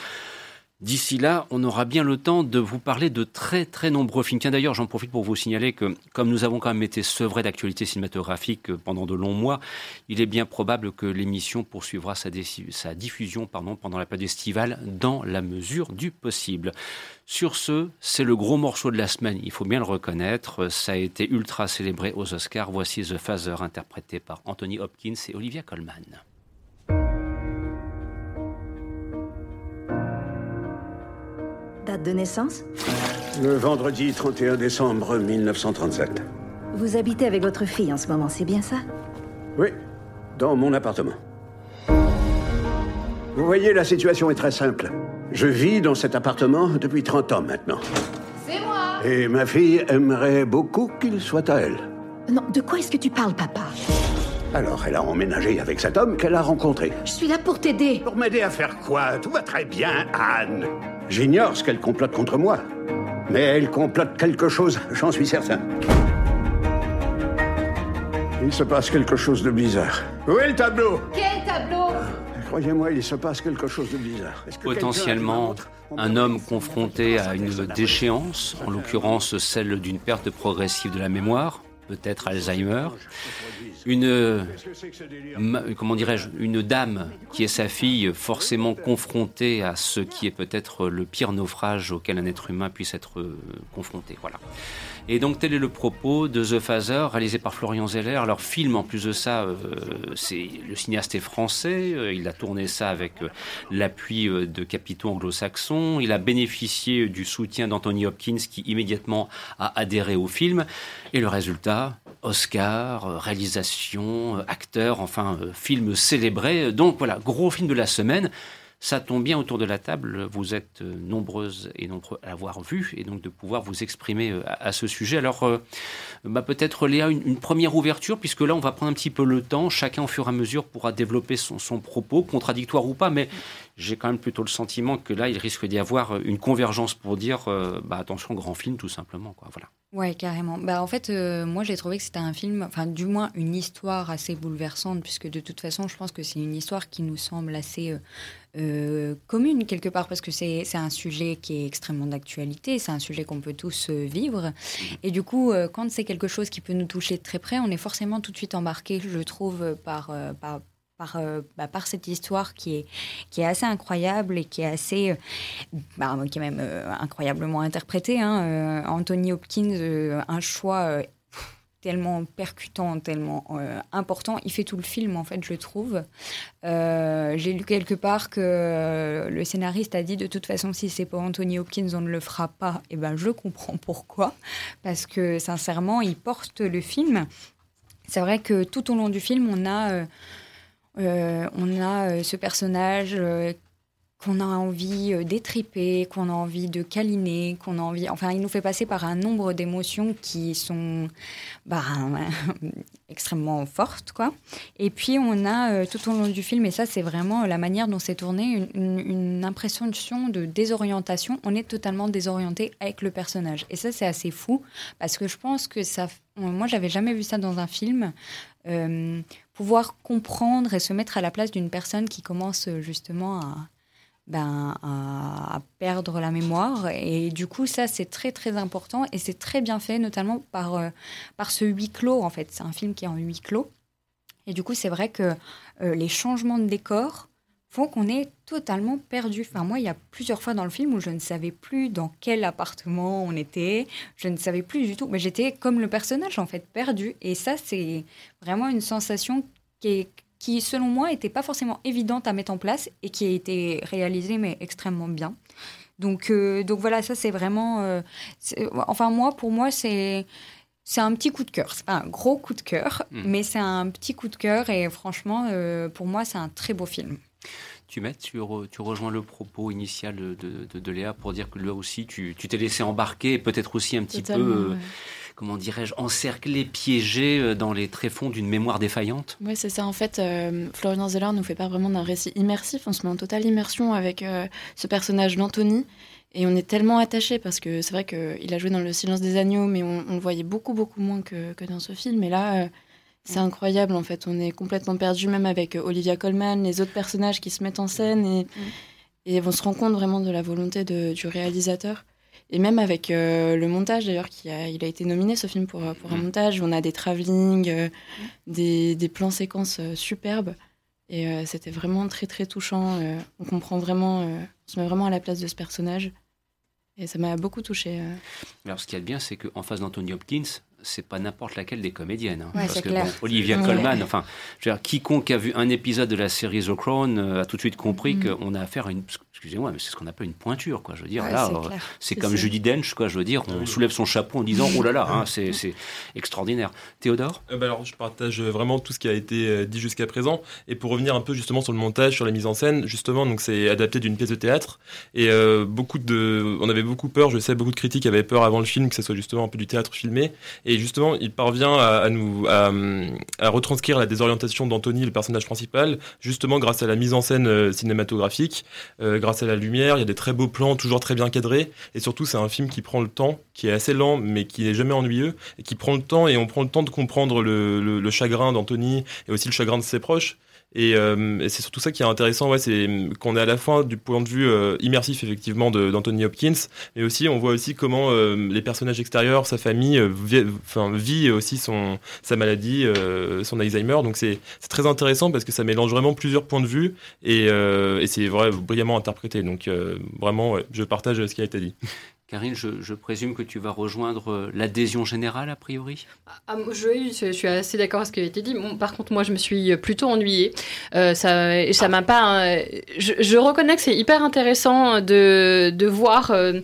D'ici là, on aura bien le temps de vous parler de très très nombreux films. Tiens d'ailleurs, j'en profite pour vous signaler que comme nous avons quand même été sevrés d'actualité cinématographique pendant de longs mois, il est bien probable que l'émission poursuivra sa, diffusion pendant la période estivale dans la mesure du possible. Sur ce, c'est le gros morceau de la semaine, il faut bien le reconnaître. Ça a été ultra célébré aux Oscars. Voici The Father interprété par Anthony Hopkins et Olivia Colman. Date de naissance Le vendredi 31 décembre 1937. Vous habitez avec votre fille en ce moment, c'est bien ça Oui, dans mon appartement. Vous voyez, la situation est très simple. Je vis dans cet appartement depuis 30 ans maintenant. C'est moi Et ma fille aimerait beaucoup qu'il soit à elle. Non, de quoi est-ce que tu parles, papa? Alors, elle a emménagé avec cet homme qu'elle a rencontré. Je suis là pour t'aider. Pour m'aider à faire quoi? Tout va très bien, Anne. J'ignore ce qu'elle complote contre moi. Mais elle complote quelque chose, j'en suis certain. Il se passe quelque chose de bizarre. Où est le tableau? Quel tableau? Croyez-moi, il se passe quelque chose de bizarre. Potentiellement, un homme confronté à une déchéance, en l'occurrence celle d'une perte progressive de la mémoire, peut-être Alzheimer, une comment dirais-je, une dame qui est sa fille, forcément confrontée à ce qui est peut-être le pire naufrage auquel un être humain puisse être confronté. Voilà. Et donc tel est le propos de The Phaser, réalisé par Florian Zeller. Leur film, en plus de ça, euh, c'est le cinéaste est français. Euh, il a tourné ça avec euh, l'appui de capitaux anglo-saxons. Il a bénéficié du soutien d'Anthony Hopkins, qui immédiatement a adhéré au film. Et le résultat, Oscar, réalisation, acteur, enfin film célébré. Donc voilà, gros film de la semaine. Ça tombe bien autour de la table, vous êtes nombreuses et nombreux à l'avoir vu et donc de pouvoir vous exprimer à, ce sujet. Alors, bah peut-être Léa, une, une, première ouverture, puisque là on va prendre un petit peu le temps, chacun au fur et à mesure pourra développer son, son propos, contradictoire ou pas, mais j'ai quand même plutôt le sentiment que là il risque d'y avoir une convergence pour dire bah, attention, grand film tout simplement. Quoi. Voilà. Ouais, carrément. Bah, en fait, euh, moi, j'ai trouvé que c'était un film, enfin, du moins, une histoire assez bouleversante, puisque de toute façon, je pense que c'est une histoire qui nous semble assez euh, euh, commune, quelque part, parce que c'est un sujet qui est extrêmement d'actualité, c'est un sujet qu'on peut tous vivre. Et du coup, quand c'est quelque chose qui peut nous toucher de très près, on est forcément tout de suite embarqué, je trouve, par, par par, bah, par, cette histoire qui est, qui est assez incroyable et qui est assez, bah, qui est même incroyablement interprétée. Hein. Anthony Hopkins, un choix tellement percutant, tellement important. Il fait tout le film, en fait, je trouve. J'ai lu quelque part que le scénariste a dit de toute façon, si c'est pas Anthony Hopkins, on ne le fera pas. Et ben, je comprends pourquoi. Parce que, sincèrement, il porte le film. C'est vrai que tout au long du film, on a euh, on a euh, ce personnage euh, qu'on a envie d'étriper, qu'on a envie de câliner, qu'on a envie. Enfin, il nous fait passer par un nombre d'émotions qui sont bah, extrêmement fortes, quoi. Et puis, on a tout au long du film, et ça, c'est vraiment la manière dont c'est tourné, une, une, impression de désorientation. On est totalement désorienté avec le personnage. Et ça, c'est assez fou, parce que je pense que ça. Moi, j'avais jamais vu ça dans un film. Euh, pouvoir comprendre et se mettre à la place d'une personne qui commence justement à, ben, à, perdre la mémoire. Et du coup, ça, c'est très, très important et c'est très bien fait, notamment par, euh, par ce huis clos, en fait. C'est un film qui est en huis clos. Et du coup, c'est vrai que euh, les changements de décor font qu'on est totalement perdu. Enfin, moi, il y a plusieurs fois dans le film où je ne savais plus dans quel appartement on était, je ne savais plus du tout, mais j'étais comme le personnage, en fait, perdu. Et ça, c'est vraiment une sensation qui, qui selon moi, n'était pas forcément évidente à mettre en place et qui a été réalisée, mais extrêmement bien. Donc, euh, donc voilà, ça, c'est vraiment... Euh, enfin, moi, pour moi, c'est... C'est un petit coup de cœur. C'est pas un gros coup de cœur, mais c'est un petit coup de cœur et franchement, euh, pour moi, c'est un très beau film. Tu mets, tu, tu, rejoins le propos initial de, de, Léa pour dire que là aussi, tu t'es laissé embarquer et peut-être aussi un petit peu, comment dirais-je, encerclé, piégé dans les tréfonds d'une mémoire défaillante. Oui, c'est ça. En fait, Florian Zeller nous fait pas vraiment d'un récit immersif. On se met en totale immersion avec ce personnage d'Anthony. Et on est tellement attaché parce que c'est vrai qu'il a joué dans Le Silence des Agneaux, mais on, le voyait beaucoup, beaucoup moins que, que dans ce film. Et là, c'est incroyable en fait, on est complètement perdu même avec euh, Olivia Colman, les autres personnages qui se mettent en scène et, et on se rend compte vraiment de la volonté de, du réalisateur. Et même avec euh, le montage d'ailleurs, qui a, il a été nominé ce film pour, pour un mm. montage, on a des travelling, euh, mm. des, des, plans séquences superbes. Et c'était vraiment très très touchant. on comprend vraiment, on se met vraiment à la place de ce personnage. Et ça m'a beaucoup touché. Alors ce qui est bien, c'est qu'en face d'Anthony Hopkins, c'est pas n'importe laquelle des comédiennes. Hein. parce que Olivia Colman, enfin, je veux dire, quiconque a vu un épisode de la série The Crown euh, a tout de suite compris mm. qu'on a affaire à une excusez-moi, mais c'est ce qu'on appelle une pointure, quoi. Je veux dire, là, euh, c'est comme Judy Dench, quoi. Je veux dire, on soulève son chapeau en disant, oh là là, hein, c'est extraordinaire. Théodore euh, bah Alors, je partage vraiment tout ce qui a été euh, dit jusqu'à présent. Et pour revenir un peu justement sur le montage, sur la mise en scène, justement, donc c'est adapté d'une pièce de théâtre. Et beaucoup de, on avait beaucoup peur. Je sais, beaucoup de critiques avaient peur avant le film que ce soit justement un peu du théâtre filmé. Et justement, il parvient à, nous, à, à, retranscrire la désorientation d'Anthony, le personnage principal, justement grâce à la mise en scène cinématographique, grâce à la lumière, il y a des très beaux plans, toujours très bien cadrés, et surtout c'est un film qui prend le temps, qui est assez lent, mais qui n'est jamais ennuyeux, et qui prend le temps, et on prend le temps de comprendre le chagrin d'Anthony, et aussi le chagrin de ses proches. Euh, et, c'est surtout ça qui est intéressant, ouais, c'est qu'on est à la fois du point de vue euh, immersif effectivement d'Anthony Hopkins, mais aussi on voit aussi comment euh, les personnages extérieurs, sa famille, vit, enfin, vit aussi son sa maladie, son Alzheimer. Donc c'est très intéressant parce que ça mélange vraiment plusieurs points de vue et, et c'est vraiment brillamment interprété. Donc vraiment, je partage ce qui a été dit. Karine, je, présume que tu vas rejoindre euh, l'adhésion générale, a priori? Ah, je, suis assez d'accord avec ce qui a été dit. par contre, moi, je me suis plutôt ennuyée. Euh, ça ça pas... Hein, je, reconnais que c'est hyper intéressant de, de voir euh,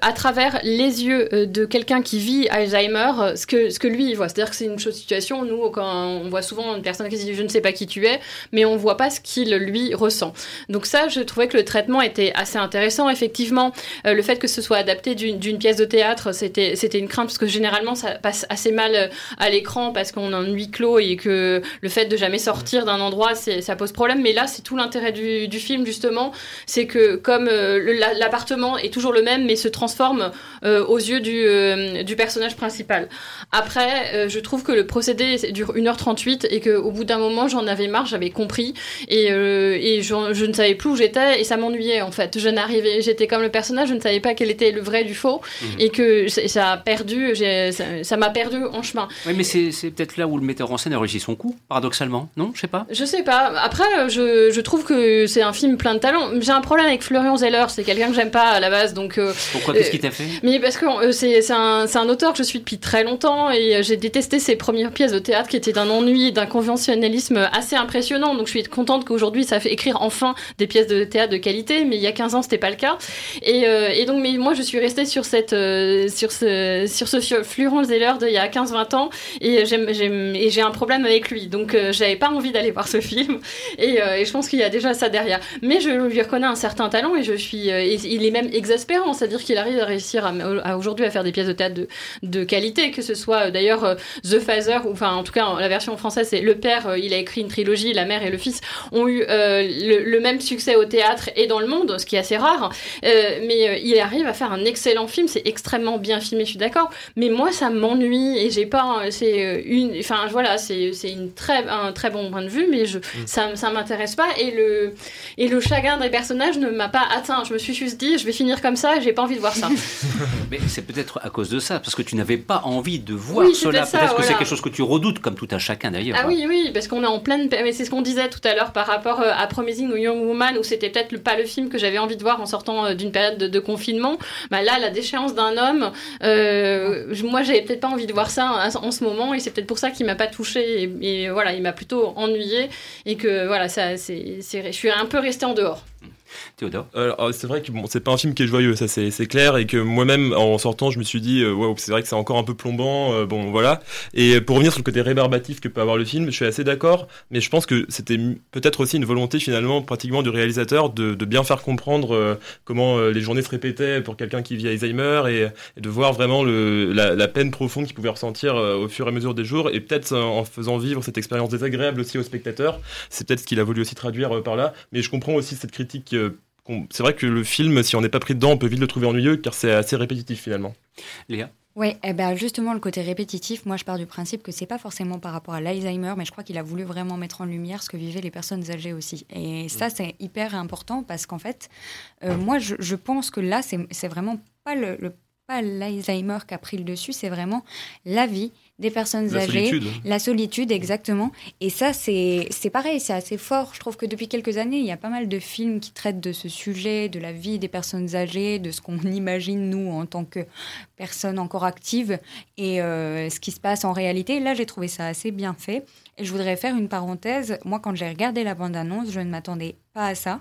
à travers les yeux de quelqu'un qui vit Alzheimer ce que, ce que lui voit. C'est-à-dire que c'est une chose situation. Nous, quand on voit souvent une personne qui dit « je ne sais pas qui tu es », mais on voit pas ce qu'il, lui, ressent. Donc ça, je trouvais que le traitement était assez intéressant. Effectivement, le fait que ce soit adapté d'une pièce de théâtre, c'était une crainte parce que généralement ça passe assez mal euh, à l'écran parce qu'on est en huis clos et que le fait de jamais sortir d'un endroit, ça pose problème. Mais là, c'est tout l'intérêt du, film justement, c'est que comme euh, l'appartement est toujours le même mais se transforme euh, aux yeux du, personnage principal. Après, je trouve que le procédé dure 1h38 et qu'au bout d'un moment, j'en avais marre, j'avais compris et, je, je, ne savais plus où j'étais et ça m'ennuyait en fait. Je n'arrivais, j'étais comme le personnage, je ne savais pas quel était le vrai du faux mhm. et que ça a perdu, ça m'a perdu en chemin. Oui, mais c'est peut-être là où le metteur en scène a réussi son coup, paradoxalement, non Je sais pas. Je sais pas. Après, je, je trouve que c'est un film plein de talent. J'ai un problème avec Florian Zeller, c'est quelqu'un que j'aime pas à la base, donc. Euh, Pourquoi Qu'est-ce qu'il t'a fait? Mais parce que euh, c'est un, un, auteur que je suis depuis très longtemps et j'ai détesté ses premières pièces de théâtre qui étaient d'un ennui, d'un conventionnalisme assez impressionnant. Donc je suis contente qu'aujourd'hui ça fait écrire enfin des pièces de théâtre de qualité, mais il y a 15 ans c'était pas le cas. Et, euh, et donc mais moi je suis restée sur cette euh, sur ce sur ce Zeller d'il y a 15-20 ans et j'ai un problème avec lui. Donc euh, j'avais pas envie d'aller voir ce film et, euh, et je pense qu'il y a déjà ça derrière. Mais je lui reconnais un certain talent et je suis il est même exaspérant, c'est-à-dire qu'il arrive à réussir aujourd'hui à faire des pièces de théâtre de, de qualité, que ce soit d'ailleurs The Father ou enfin en tout cas la version française c'est le père, il a écrit une trilogie, la mère et le fils ont eu le, le, même succès au théâtre et dans le monde, ce qui est assez rare. mais il arrive à faire un excellent film, c'est extrêmement bien filmé, je suis d'accord, mais moi ça m'ennuie et j'ai pas, c'est euh, une, enfin voilà, c'est une très, un très bon point de vue, mais je, mm. ça, ça m'intéresse pas et le, et le chagrin des personnages ne m'a pas atteint. Je me suis juste dit, je vais finir comme ça, j'ai pas envie de voir ça. mais c'est peut-être à cause de ça, parce que tu n'avais pas envie de voir cela. Peut-être que c'est quelque chose que tu redoutes, comme tout un chacun d'ailleurs. Ah oui, oui, parce qu'on est en pleine, mais c'est ce qu'on disait tout à l'heure par rapport euh, à Promising Young Woman, où c'était peut-être pas le film que j'avais envie de voir en sortant euh, d'une période de, confinement. Bah là, la déchéance d'un homme, euh, moi j'avais peut-être pas envie de voir ça en, ce moment et c'est peut-être pour ça qu'il m'a pas touché et, voilà, il m'a plutôt ennuyé et que voilà, ça, c'est, je suis un peu restée en dehors. Théodore Alors, c'est vrai que bon, c'est pas un film qui est joyeux, ça c'est clair, et que moi-même en sortant, je me suis dit, euh, c'est vrai que c'est encore un peu plombant, euh, bon voilà. Et pour revenir sur le côté rébarbatif que peut avoir le film, je suis assez d'accord, mais je pense que c'était peut-être aussi une volonté finalement pratiquement du réalisateur de, bien faire comprendre euh, comment euh, les journées se répétaient pour quelqu'un qui vit Alzheimer et, de voir vraiment la, peine profonde qu'il pouvait ressentir euh, au fur et à mesure des jours, et peut-être euh, en faisant vivre cette expérience désagréable aussi aux spectateurs. C'est peut-être ce qu'il a voulu aussi traduire euh, par là, mais je comprends aussi cette critique. C'est vrai que le film, si on n'est pas pris dedans, on peut vite le trouver ennuyeux car c'est assez répétitif finalement. Léa? Oui, eh ben justement, le côté répétitif, moi je pars du principe que c'est pas forcément par rapport à l'Alzheimer, mais je crois qu'il a voulu vraiment mettre en lumière ce que vivaient les personnes âgées aussi. Et ça, c'est hyper important parce qu'en fait, euh, moi je, je pense que là, c'est c'est vraiment pas le, le- pas l'Alzheimer qui a pris le dessus, c'est vraiment la vie des personnes La âgées, solitude. la solitude exactement. Et ça, c'est c'est pareil, c'est assez fort. Je trouve que depuis quelques années, il y a pas mal de films qui traitent de ce sujet, de la vie des personnes âgées, de ce qu'on imagine nous en tant que personnes encore actives et euh, ce qui se passe en réalité. Là, j'ai trouvé ça assez bien fait. Et je voudrais faire une parenthèse. Moi, quand j'ai regardé la bande-annonce, je ne m'attendais pas à ça.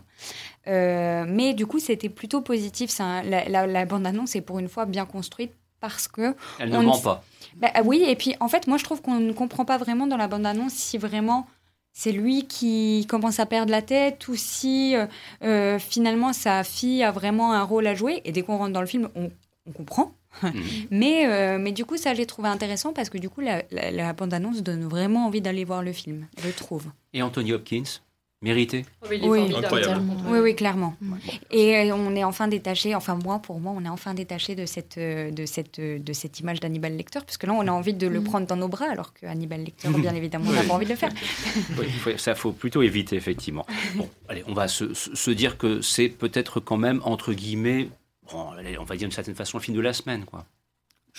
Euh, mais du coup, c'était plutôt positif. Un- la, la- la bande-annonce est pour une fois bien construite parce que... Elle ne ment pas. Bah, ah oui, et puis en fait, moi je trouve qu'on ne comprend pas vraiment dans la bande-annonce si vraiment c'est lui qui commence à perdre la tête ou si euh, euh, finalement sa fille a vraiment un rôle à jouer. Et dès qu'on rentre dans le film, on, on comprend. mais, euh, mais du coup, ça, j'ai trouvé intéressant parce que du coup, la, la- la bande-annonce donne vraiment envie d'aller voir le film, je trouve. Et Anthony Hopkins? Mérité Oui, oui, oui, clairement. Et euh, on est enfin détaché, enfin moi, pour moi, on est enfin détaché de cette, euh, de cette, euh, de cette image d'Hannibal Lecter, parce que là, on a envie de le prendre dans nos bras, alors que Hannibal Lecter, bien évidemment, on n'a Oui. pas envie de le faire. Oui, il faut- ça faut plutôt éviter, effectivement. Bon, allez, on va se, se- dire que c'est peut-être quand même, entre guillemets, on va dire d'une certaine façon, le film de la semaine, quoi.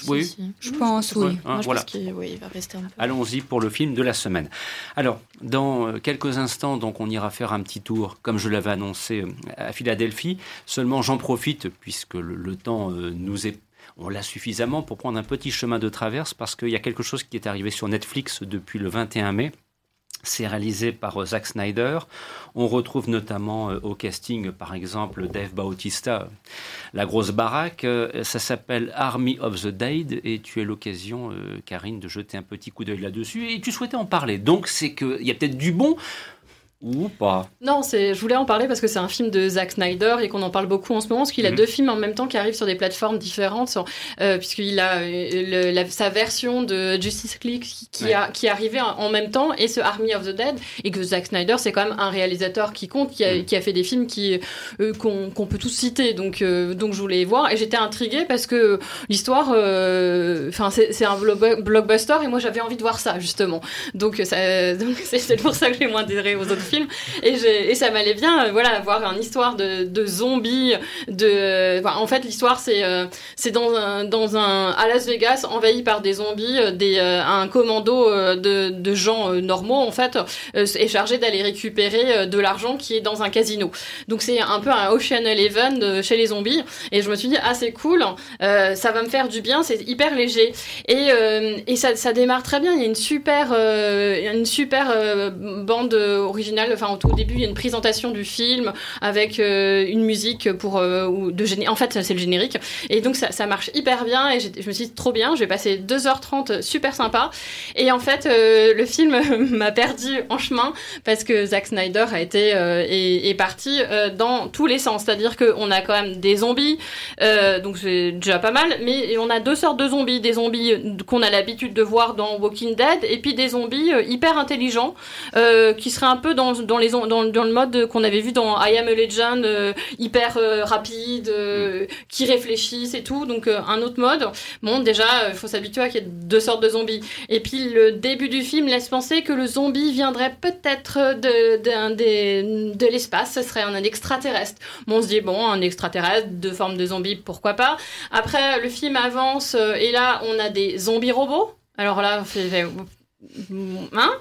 Oui, Si. Je pense, Ouais, oui. hein, Moi, je voilà. pense qu'il oui, il va rester un peu. Allons-y pour le film de la semaine. Alors, dans euh, quelques instants, donc, on ira faire un petit tour, comme je l'avais annoncé, euh, à Philadelphie. Seulement, j'en profite, puisque le, le temps euh, nous est... On l'a suffisamment pour prendre un petit chemin de traverse, parce qu'il y a quelque chose qui est arrivé sur Netflix depuis le 21 mai. C'est réalisé par euh, Zack Snyder. On retrouve notamment euh, au casting, par exemple, Dave Bautista, la grosse baraque. Euh, Ça s'appelle Army of the Dead et tu as l'occasion, Karine, de jeter un petit coup d'œil là-dessus et tu souhaitais en parler. Donc c'est qu'il y a peut-être du bon ou pas. Non, c'est, je voulais en parler parce que c'est un film de Zack Snyder et qu'on en parle beaucoup en ce moment, parce qu'il a Mhm. deux films en même temps qui arrivent sur des plateformes différentes, euh, puisqu'il a euh, le- la- sa version de Justice League qui, Ouais. a, qui est arrivée en, même temps et ce Army of the Dead, et que Zack Snyder, c'est quand même un réalisateur qui compte, qui a, qui a fait des films qui, euh, qu'on, peut tous citer, donc, euh, donc je voulais voir, et j'étais intriguée parce que l'histoire, enfin, c'est, c'est un blo- blockbuster, et moi j'avais envie de voir ça, justement. Donc, ça, donc c'est, c'est pour ça que j'ai moins adhéré aux autres films. Et, ça m'allait bien, euh, voilà, voir une histoire de, zombies. En fait, l'histoire, c'est, euh, dans un, à Las Vegas, envahi par des zombies, euh, un commando de, gens normaux, en fait, est chargé d'aller récupérer de l'argent qui est dans un casino. Donc, c'est un peu un Ocean Eleven chez les zombies. Et je me suis dit, ah, c'est cool, ça va me faire du bien, c'est hyper léger. Et, ça, démarre très bien. Il y a une super, une super bande euh, originale. Enfin, au tout début, il y a une présentation du film avec euh, une musique pour euh, de En fait, c'est le générique. Et donc, ça, ça marche hyper bien. Et j'ai- je me suis dit, trop bien. Je vais passer 2h30 super sympa. Et en fait, euh, le film m'a perdu en chemin parce que Zack Snyder a été euh, est, est parti dans tous les sens. C'est-à-dire qu'on a quand même des zombies, donc c'est déjà pas mal, mais on a deux sortes de zombies. Des zombies qu'on a l'habitude de voir dans Walking Dead, et puis des zombies hyper intelligents, qui seraient un peu dans, dans, les, dans, dans le mode qu'on avait vu dans I Am a Legend, euh, hyper euh, rapide, euh, qui réfléchissent et tout. Donc un autre mode. Bon, déjà, il faut s'habituer à qu'il y ait deux sortes de zombies. Et puis le début du film laisse penser que le zombie viendrait peut-être de, des- de l'espace, ce serait un extraterrestre. Bon, on se dit, bon, un extraterrestre, de forme de zombie, pourquoi pas. Après, le film avance, et là, on a des zombies robots. Alors là, Hein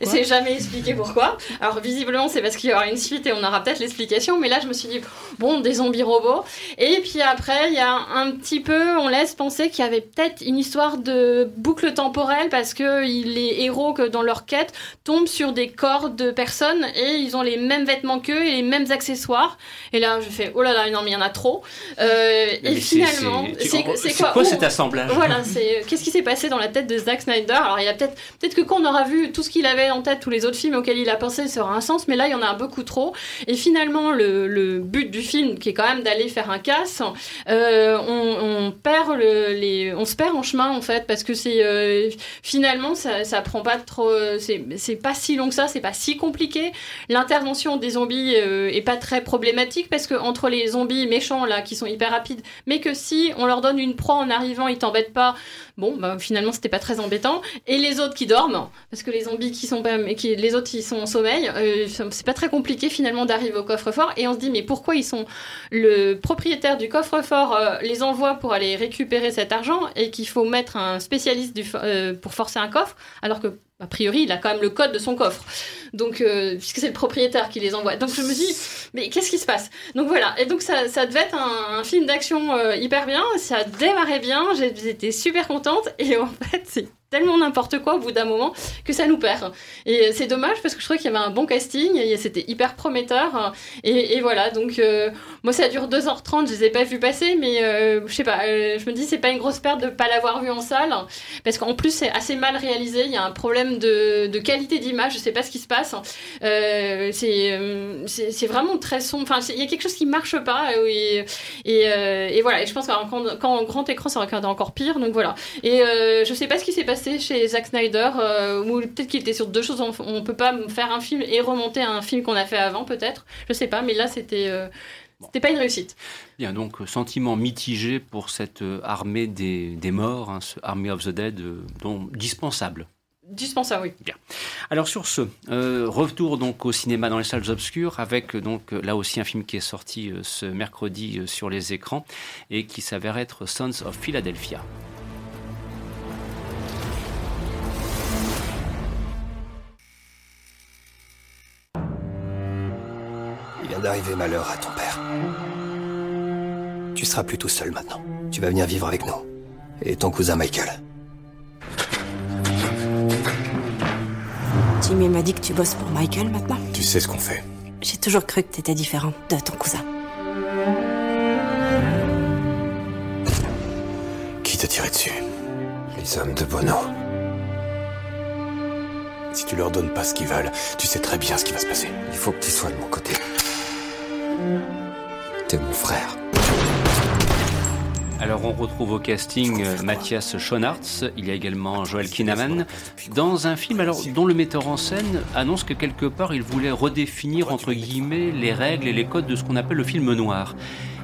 Et c'est jamais expliqué pourquoi. Alors visiblement c'est parce qu'il y aura une suite et on aura peut-être l'explication, mais là je me suis dit bon des zombies robots. Et puis après il y a un petit peu, on laisse penser qu'il y avait peut-être une histoire de boucle temporelle parce que les héros que dans leur quête tombent sur des corps de personnes et ils ont les mêmes vêtements qu'eux et les mêmes accessoires. Et là je fais oh là là non mais il y en a trop. Euh, et finalement c'est quoi, quoi cet assemblage? Voilà c'est qu'est-ce qui s'est passé dans la tête de Zack Snyder? Alors il a peut-être Peut-être que quand on aura vu tout ce qu'il avait en tête, tous les autres films auxquels il a pensé, ça aura un sens, mais là, il y en a beaucoup trop. Et finalement, le, but du film, qui est quand même d'aller faire un casse, euh, on, perd on se perd en chemin, en fait, parce que c'est euh, finalement, ça, ça prend pas trop. C'est pas si long que ça, c'est pas si compliqué. L'intervention des zombies euh, est pas très problématique, parce que entre les zombies méchants, là, qui sont hyper rapides, mais que si on leur donne une proie en arrivant, ils t'embêtent pas, bon, bah, finalement, c'était pas très embêtant. Et les autres qui dorment, parce que les zombies qui sont pas, les autres qui sont en sommeil, euh, c'est pas très compliqué finalement d'arriver au coffre-fort. Et on se dit mais pourquoi ils sont le propriétaire du coffre-fort euh, les envoie pour aller récupérer cet argent et qu'il faut mettre un spécialiste euh, pour forcer un coffre, alors que a priori, il a quand même le code de son coffre. Donc, euh, puisque c'est le propriétaire qui les envoie. Donc, je me dis, mais qu'est-ce qui se passe? Donc, voilà. Et donc, ça, ça devait être un, film d'action hyper bien. Ça démarrait bien. J'étais super contente. Et en fait, c'est tellement n'importe quoi au bout d'un moment que ça nous perd. Et c'est dommage parce que je trouvais qu'il y avait un bon casting, et c'était hyper prometteur. Et, voilà, donc euh, moi ça dure 2h30, je les ai pas vus passer, mais euh, je sais pas, euh, je me dis c'est pas une grosse perte de pas l'avoir vu en salle, parce qu'en plus c'est assez mal réalisé, il y a un problème de, qualité d'image, je sais pas ce qui se passe. c'est vraiment très sombre, enfin il y a quelque chose qui marche pas, et, et, voilà, et je pense qu'en grand écran ça aurait été encore pire, donc voilà. Et je sais pas ce qui s'est passé chez Zack Snyder, euh, ou peut-être qu'il était sur deux choses. On, peut pas faire un film et remonter un film qu'on a fait avant, peut-être. Je sais pas, mais là, c'était. Euh, c'était pas une réussite. Bien, donc sentiment mitigé pour cette euh, armée des, des morts, hein, ce Army of the Dead, dont dispensable. Dispensable, oui. Bien. Alors sur ce, retour donc au cinéma dans les salles obscures avec donc là aussi un film qui est sorti ce mercredi sur les écrans et qui s'avère être Sons of Philadelphia. D'arriver malheur à ton père. Tu seras plus tout seul maintenant. Tu vas venir vivre avec nous. Et ton cousin Michael. Jimmy m'a dit que tu bosses pour Michael maintenant. Tu sais ce qu'on fait. J'ai toujours cru que t'étais différent de ton cousin. Qui t'a tiré dessus? Les hommes de Bono. Si tu leur donnes pas ce qu'ils veulent, tu sais très bien ce qui va se passer. Il faut que tu sois de mon côté. T'es mon frère. Alors on retrouve au casting euh, Mathias Schoenaerts, il y a également Joel Kinnaman, dans un film alors, dont le metteur en scène annonce que quelque part il voulait redéfinir entre guillemets les règles et les codes de ce qu'on appelle le film noir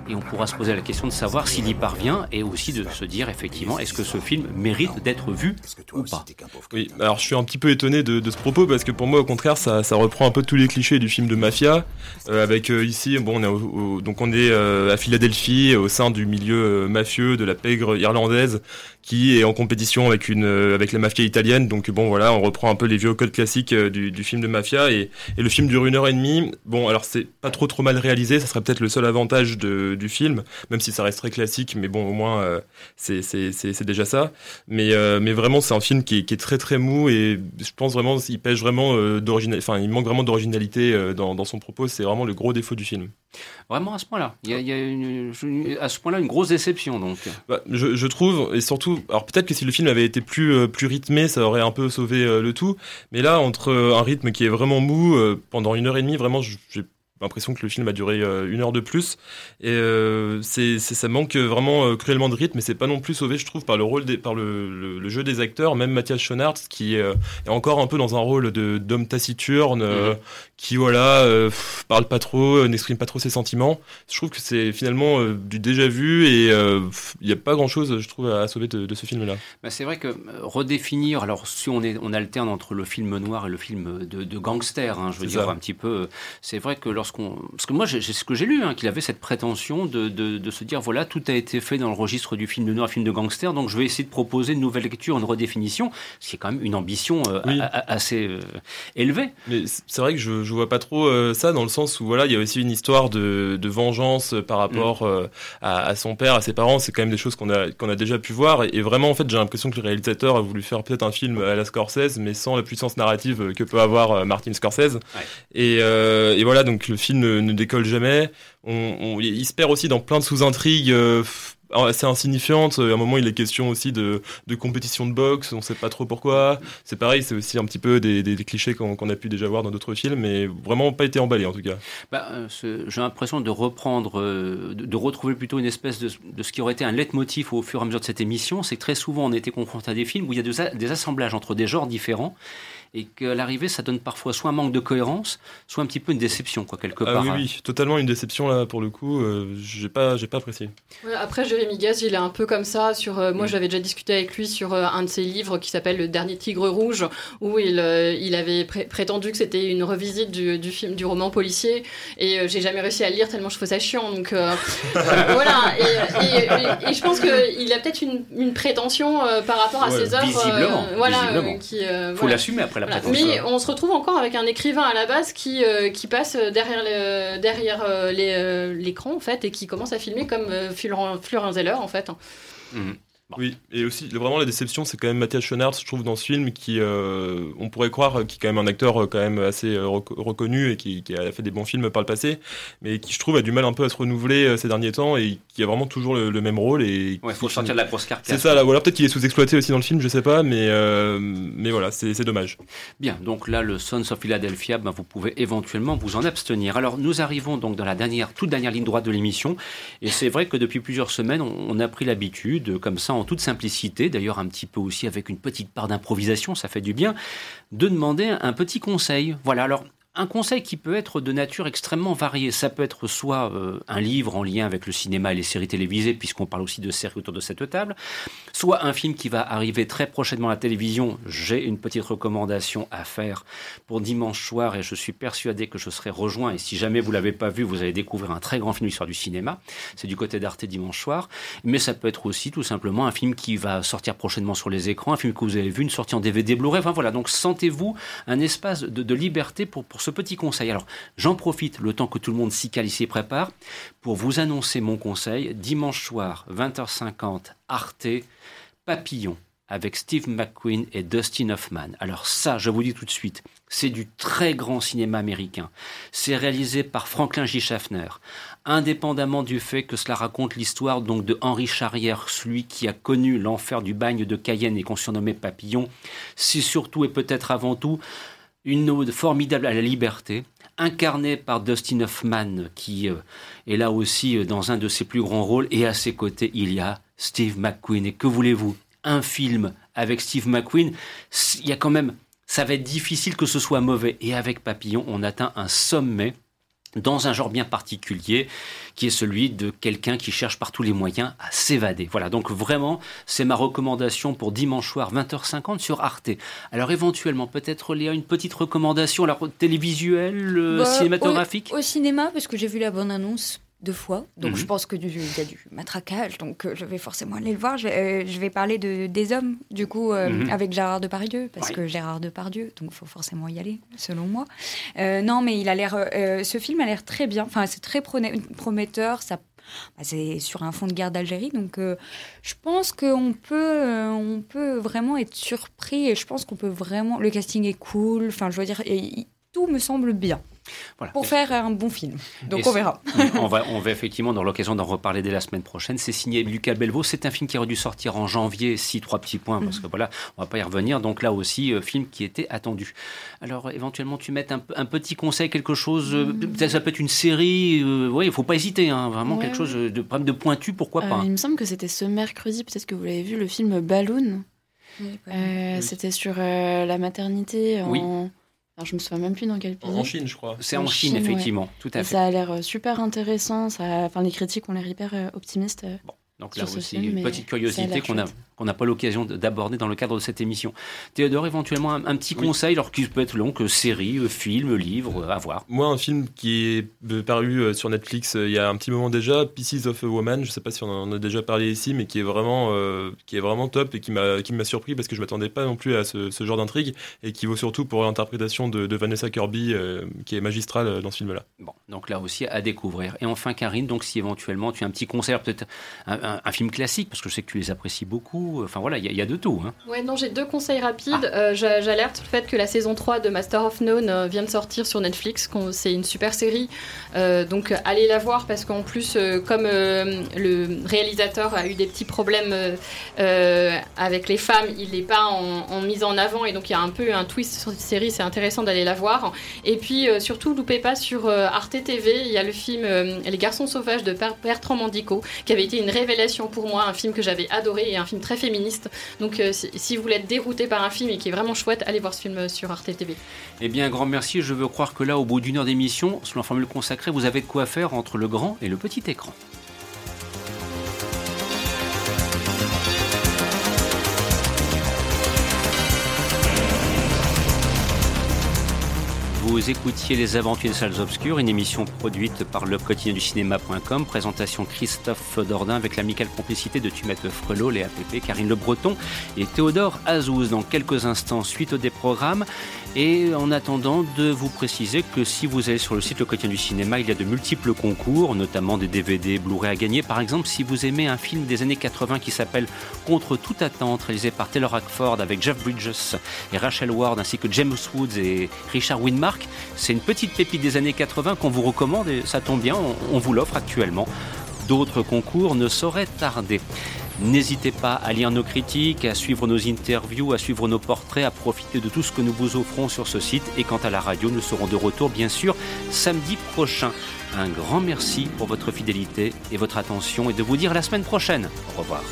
et on pourra se poser la question de savoir s'il y parvient et aussi de se dire effectivement est-ce que ce film mérite d'être vu ou pas. Oui, alors je suis un petit peu étonné de, ce propos parce que pour moi au contraire ça, reprend un peu tous les clichés du film de mafia euh, avec euh, ici bon on est donc on est euh, à Philadelphie au sein du milieu mafieux de la pègre irlandaise qui est en compétition avec une avec la mafia italienne donc bon voilà on reprend un peu les vieux codes classiques du, film de mafia et, et le film dure une heure et demie bon alors c'est pas trop trop mal réalisé ça serait peut-être le seul avantage de du film, même si ça reste très classique, mais bon, au moins, euh, c'est déjà ça. Mais, euh, mais vraiment, c'est un film qui est, très très mou et je pense vraiment il pêche vraiment euh, d'originalité, enfin, il manque vraiment d'originalité dans, son propos. C'est vraiment le gros défaut du film. Vraiment à ce point-là. Il y a, à ce point-là une grosse déception donc. Bah, je, trouve et surtout, alors peut-être que si le film avait été plus plus rythmé, ça aurait un peu sauvé le tout. Mais là, entre un rythme qui est vraiment mou pendant une heure et demie, vraiment, j'ai l'impression que le film a duré euh, une heure de plus. Et euh, c'est, ça manque vraiment euh, cruellement de rythme mais c'est pas non plus sauvé je trouve par le rôle des, par le, le, jeu des acteurs même Mathias Schoenaerts qui est encore un peu dans un rôle de d'homme taciturne mhm. qui voilà parle pas trop n'exprime pas trop ses sentiments. Je trouve que c'est finalement du déjà vu et il n'y a pas grand chose je trouve à, sauver de, ce film là bah, c'est vrai que redéfinir alors si on est on alterne entre le film noir et le film de, de gangster hein, je veux dire un petit peu c'est vrai que lorsque lorsqu'on, parce que moi, j'ai ce que j'ai lu, hein, qu'il avait cette prétention de, de, de, se dire voilà, tout a été fait dans le registre du film de noir, film de gangster, donc je vais essayer de proposer une nouvelle lecture, une redéfinition, ce qui est quand même une ambition euh, Oui. a- a- assez euh, élevée. Mais c'est vrai que je, je vois pas trop euh, ça dans le sens où voilà il y a aussi une histoire de, de vengeance par rapport Mm. à, à son père à ses parents c'est quand même des choses qu'on a qu'on a déjà pu voir et, et vraiment en fait j'ai l'impression que le réalisateur a voulu faire peut-être un film à la Scorsese mais sans la puissance narrative que peut avoir Martin Scorsese et, et voilà donc le film ne, ne décolle jamais on, on- il se perd aussi dans plein de sous-intrigues euh, assez insignifiantes. À un moment, il est question aussi de, compétition de boxe, on sait pas trop pourquoi. C'est pareil, c'est aussi un petit peu des, clichés qu'on a pu déjà voir dans d'autres films, mais vraiment pas été emballé en tout cas. Bah, euh, j'ai l'impression de reprendre, euh, de, retrouver plutôt une espèce de, ce qui aurait été un leitmotiv au fur et à mesure de cette émission, c'est que très souvent on était confronté à des films où il y a- des assemblages entre des genres différents et qu'à l'arrivée ça donne parfois soit un manque de cohérence, soit un petit peu une déception quoi quelque Ah part. oui, hein. oui, totalement une déception là pour le coup. euh, j'ai pas, j'ai pas apprécié. Ouais, après, Jérémy Gaz, il est un peu comme ça. Sur, euh, Mm. moi, j'avais déjà discuté avec lui sur euh, un de ses livres qui s'appelle Le Dernier Tigre Rouge, où il, euh, il avait pré- prétendu que c'était une revisite du, du film, du roman policier. Et euh, j'ai jamais réussi à le lire tellement je trouve ça chiant. Donc voilà. Et, et- et- et je pense qu'il a peut-être une, une prétention euh, par rapport à Ouais, ses œuvres. visiblement, voilà, visiblement. euh, qui, euh, Faut voilà. l'assumer après la Voilà. Mais on se retrouve encore avec un écrivain à la base qui, euh, qui passe derrière le- derrière euh, euh, l'écran en fait et qui commence à filmer comme euh, Florent, Florent Zeller en fait. Oui, et aussi vraiment la déception, c'est quand même Mathias Schoenaerts, je trouve, dans ce film, qui euh, on pourrait croire qui est quand même un acteur euh, quand même assez euh, reco- reconnu et qui, qui a fait des bons films par le passé, mais qui je trouve a du mal un peu à se renouveler ces derniers temps et qui a vraiment toujours le, le même rôle et Ouais, faut sortir de la grosse carcasse. C'est ça, là, ou alors peut-être qu'il est sous-exploité aussi dans le film, je sais pas, mais euh, mais voilà, c'est c'est dommage. Bien, donc là, le Sons of Philadelphia, ben, vous pouvez éventuellement vous en abstenir. Alors, nous arrivons donc dans la dernière, toute dernière ligne droite de l'émission, et c'est vrai que depuis plusieurs semaines, on, on a pris l'habitude, comme ça, en toute simplicité, d'ailleurs un petit peu aussi avec une petite part d'improvisation, ça fait du bien, de demander un petit conseil. Voilà, alors un conseil qui peut être de nature extrêmement variée. Ça peut être soit euh, un livre en lien avec le cinéma et les séries télévisées, puisqu'on parle aussi de séries autour de cette table, soit un film qui va arriver très prochainement à la télévision. J'ai une petite recommandation à faire pour dimanche soir et je suis persuadé que je serai rejoint. Et si jamais vous l'avez pas vu, vous allez découvrir un très grand film d'histoire du cinéma. C'est du côté d'Arte dimanche soir. Mais ça peut être aussi tout simplement un film qui va sortir prochainement sur les écrans, un film que vous avez vu, une sortie en DVD Blu-ray. Enfin voilà, donc sentez-vous un espace de, de liberté pour, pour ce petit conseil. Alors j'en profite le temps que tout le monde s'y cale, s'y prépare, pour vous annoncer mon conseil. Dimanche soir, 20h50, Arte, Papillon avec Steve McQueen et Dustin Hoffman. Alors ça, je vous dis tout de suite, c'est du très grand cinéma américain. C'est réalisé par Franklin J. Schaffner, indépendamment du fait que cela raconte l'histoire donc de Henri Charrière, celui qui a connu l'enfer du bagne de Cayenne et qu'on surnommait Papillon. C'est surtout et peut-être avant tout une ode formidable à la liberté, incarnée par Dustin Hoffman, qui euh, est là aussi euh, dans un de ses plus grands rôles, et à ses côtés, il y a Steve McQueen. Et que voulez-vous? Un film avec Steve McQueen, il y a quand même... Ça va être difficile que ce soit mauvais. Et avec Papillon, on atteint un sommet dans un genre bien particulier, qui est celui de quelqu'un qui cherche par tous les moyens à s'évader. Voilà, donc vraiment, c'est ma recommandation pour dimanche soir, 20h50 sur Arte. Alors éventuellement, peut-être Léa, une petite recommandation, alors télévisuelle, euh, Bah, cinématographique? au, au cinéma, parce que j'ai vu la bonne-annonce deux fois, donc Mhm. je pense qu'il y a du matraquage, donc euh, je vais forcément aller le voir. Je, vais- euh, je vais parler de, des hommes, du coup, euh, Mhm. avec Gérard Depardieu, parce Ouais. que Gérard Depardieu, donc il faut forcément y aller, selon moi. Euh, non, mais il a l'air, ce film a l'air très bien, enfin c'est très prometteur, ça bah, c'est sur un fond de guerre d'Algérie, donc euh, je pense qu'on peut, euh, on peut vraiment être surpris et je pense qu'on peut vraiment. Le casting est cool, enfin je veux dire, et- et tout me semble bien Voilà. pour faire un bon film. Donc Et on verra. on, va, on va effectivement, dans l'occasion d'en reparler dès la semaine prochaine. C'est signé Lucas Belvaux. C'est un film qui aurait dû sortir en janvier, si trois petits points, parce que voilà, on va pas y revenir. Donc là aussi, euh, film qui était attendu. Alors éventuellement, tu mets un, un petit conseil, quelque chose. euh, peut-être ça peut être une série. euh, oui, il faut pas hésiter. hein, vraiment Ouais, quelque chose de, de pointu, pourquoi Euh, pas. il me semble que c'était ce mercredi, peut-être que vous l'avez vu, le film Balloon. Euh, C'était sur euh, la maternité en. Oui. Alors, je me souviens même plus dans quel pays. En Chine, je crois. C'est en Chine, effectivement, tout à Et fait. ça a l'air euh, super intéressant. Ça... Enfin, les critiques ont l'air hyper euh, optimistes. euh, Donc là aussi, film, une petite curiosité qu'on n'a pas l'occasion d'aborder dans le cadre de cette émission. Théodore, éventuellement un, petit conseil, alors qui peut être long, que série, euh, film, livre, euh, à voir. Moi, un film qui est paru sur Netflix il y a un petit moment déjà, Pieces of a Woman, je ne sais pas si on en a déjà parlé ici, mais qui est vraiment, qui est vraiment top et qui m'a surpris parce que je m'attendais pas non plus à ce, genre d'intrigue et qui vaut surtout pour l'interprétation de, de, Vanessa Kirby, qui est magistrale dans ce film-là. Bon, donc là aussi à découvrir. Et enfin, Karine, donc si éventuellement tu as un petit conseil, peut-être un, film classique, parce que je sais que tu les apprécies beaucoup. Enfin voilà, il y, a de tout. Hein. Ouais, non, j'ai deux conseils rapides. Ah. Euh, j'alerte le fait que la saison 3 de Master of None euh, vient de sortir sur Netflix. C'est une super série. Euh, donc allez la voir parce qu'en plus, comme le réalisateur a eu des petits problèmes avec les femmes, il n'est pas en, en, mise en avant et donc il y a un peu un twist sur cette série. C'est intéressant d'aller la voir. Et puis surtout, loupez pas sur Arte TV, il y a le film Les garçons sauvages de Bertrand Mandico qui avait été une révélation pour moi, un film que j'avais adoré et un film très féministe. Donc euh, si vous voulez être dérouté par un film et qui est vraiment chouette, allez voir ce film euh, sur Arte TV. Eh bien, grand merci. Je veux croire que là, au bout d'une heure d'émission, selon la formule consacrée, vous avez de quoi faire entre le grand et le petit écran. Vous écoutiez Les Aventures des Salles Obscures, une émission produite par le quotidien du cinéma.com. Présentation Christophe Dordain avec l'amicale complicité de Tumette Frelot, Léa Pépé, Karine Le Breton et Théodore Azouz. Dans quelques instants, suite au des programmes. Et en attendant, de vous préciser que si vous allez sur le site Le Quotidien du Cinéma, il y a de multiples concours, notamment des DVD Blu-ray à gagner. Par exemple, si vous aimez un film des années 80 qui s'appelle Contre toute attente, réalisé par Taylor Hackford avec Jeff Bridges et Rachel Ward, ainsi que James Woods et Richard Widmark, c'est une petite pépite des années 80 qu'on vous recommande et ça tombe bien, on vous l'offre actuellement. D'autres concours ne sauraient tarder. N'hésitez pas à lire nos critiques, à suivre nos interviews, à suivre nos portraits, à profiter de tout ce que nous vous offrons sur ce site. Et quant à la radio, nous serons de retour bien sûr samedi prochain. Un grand merci pour votre fidélité et votre attention et de vous dire la semaine prochaine. Au revoir.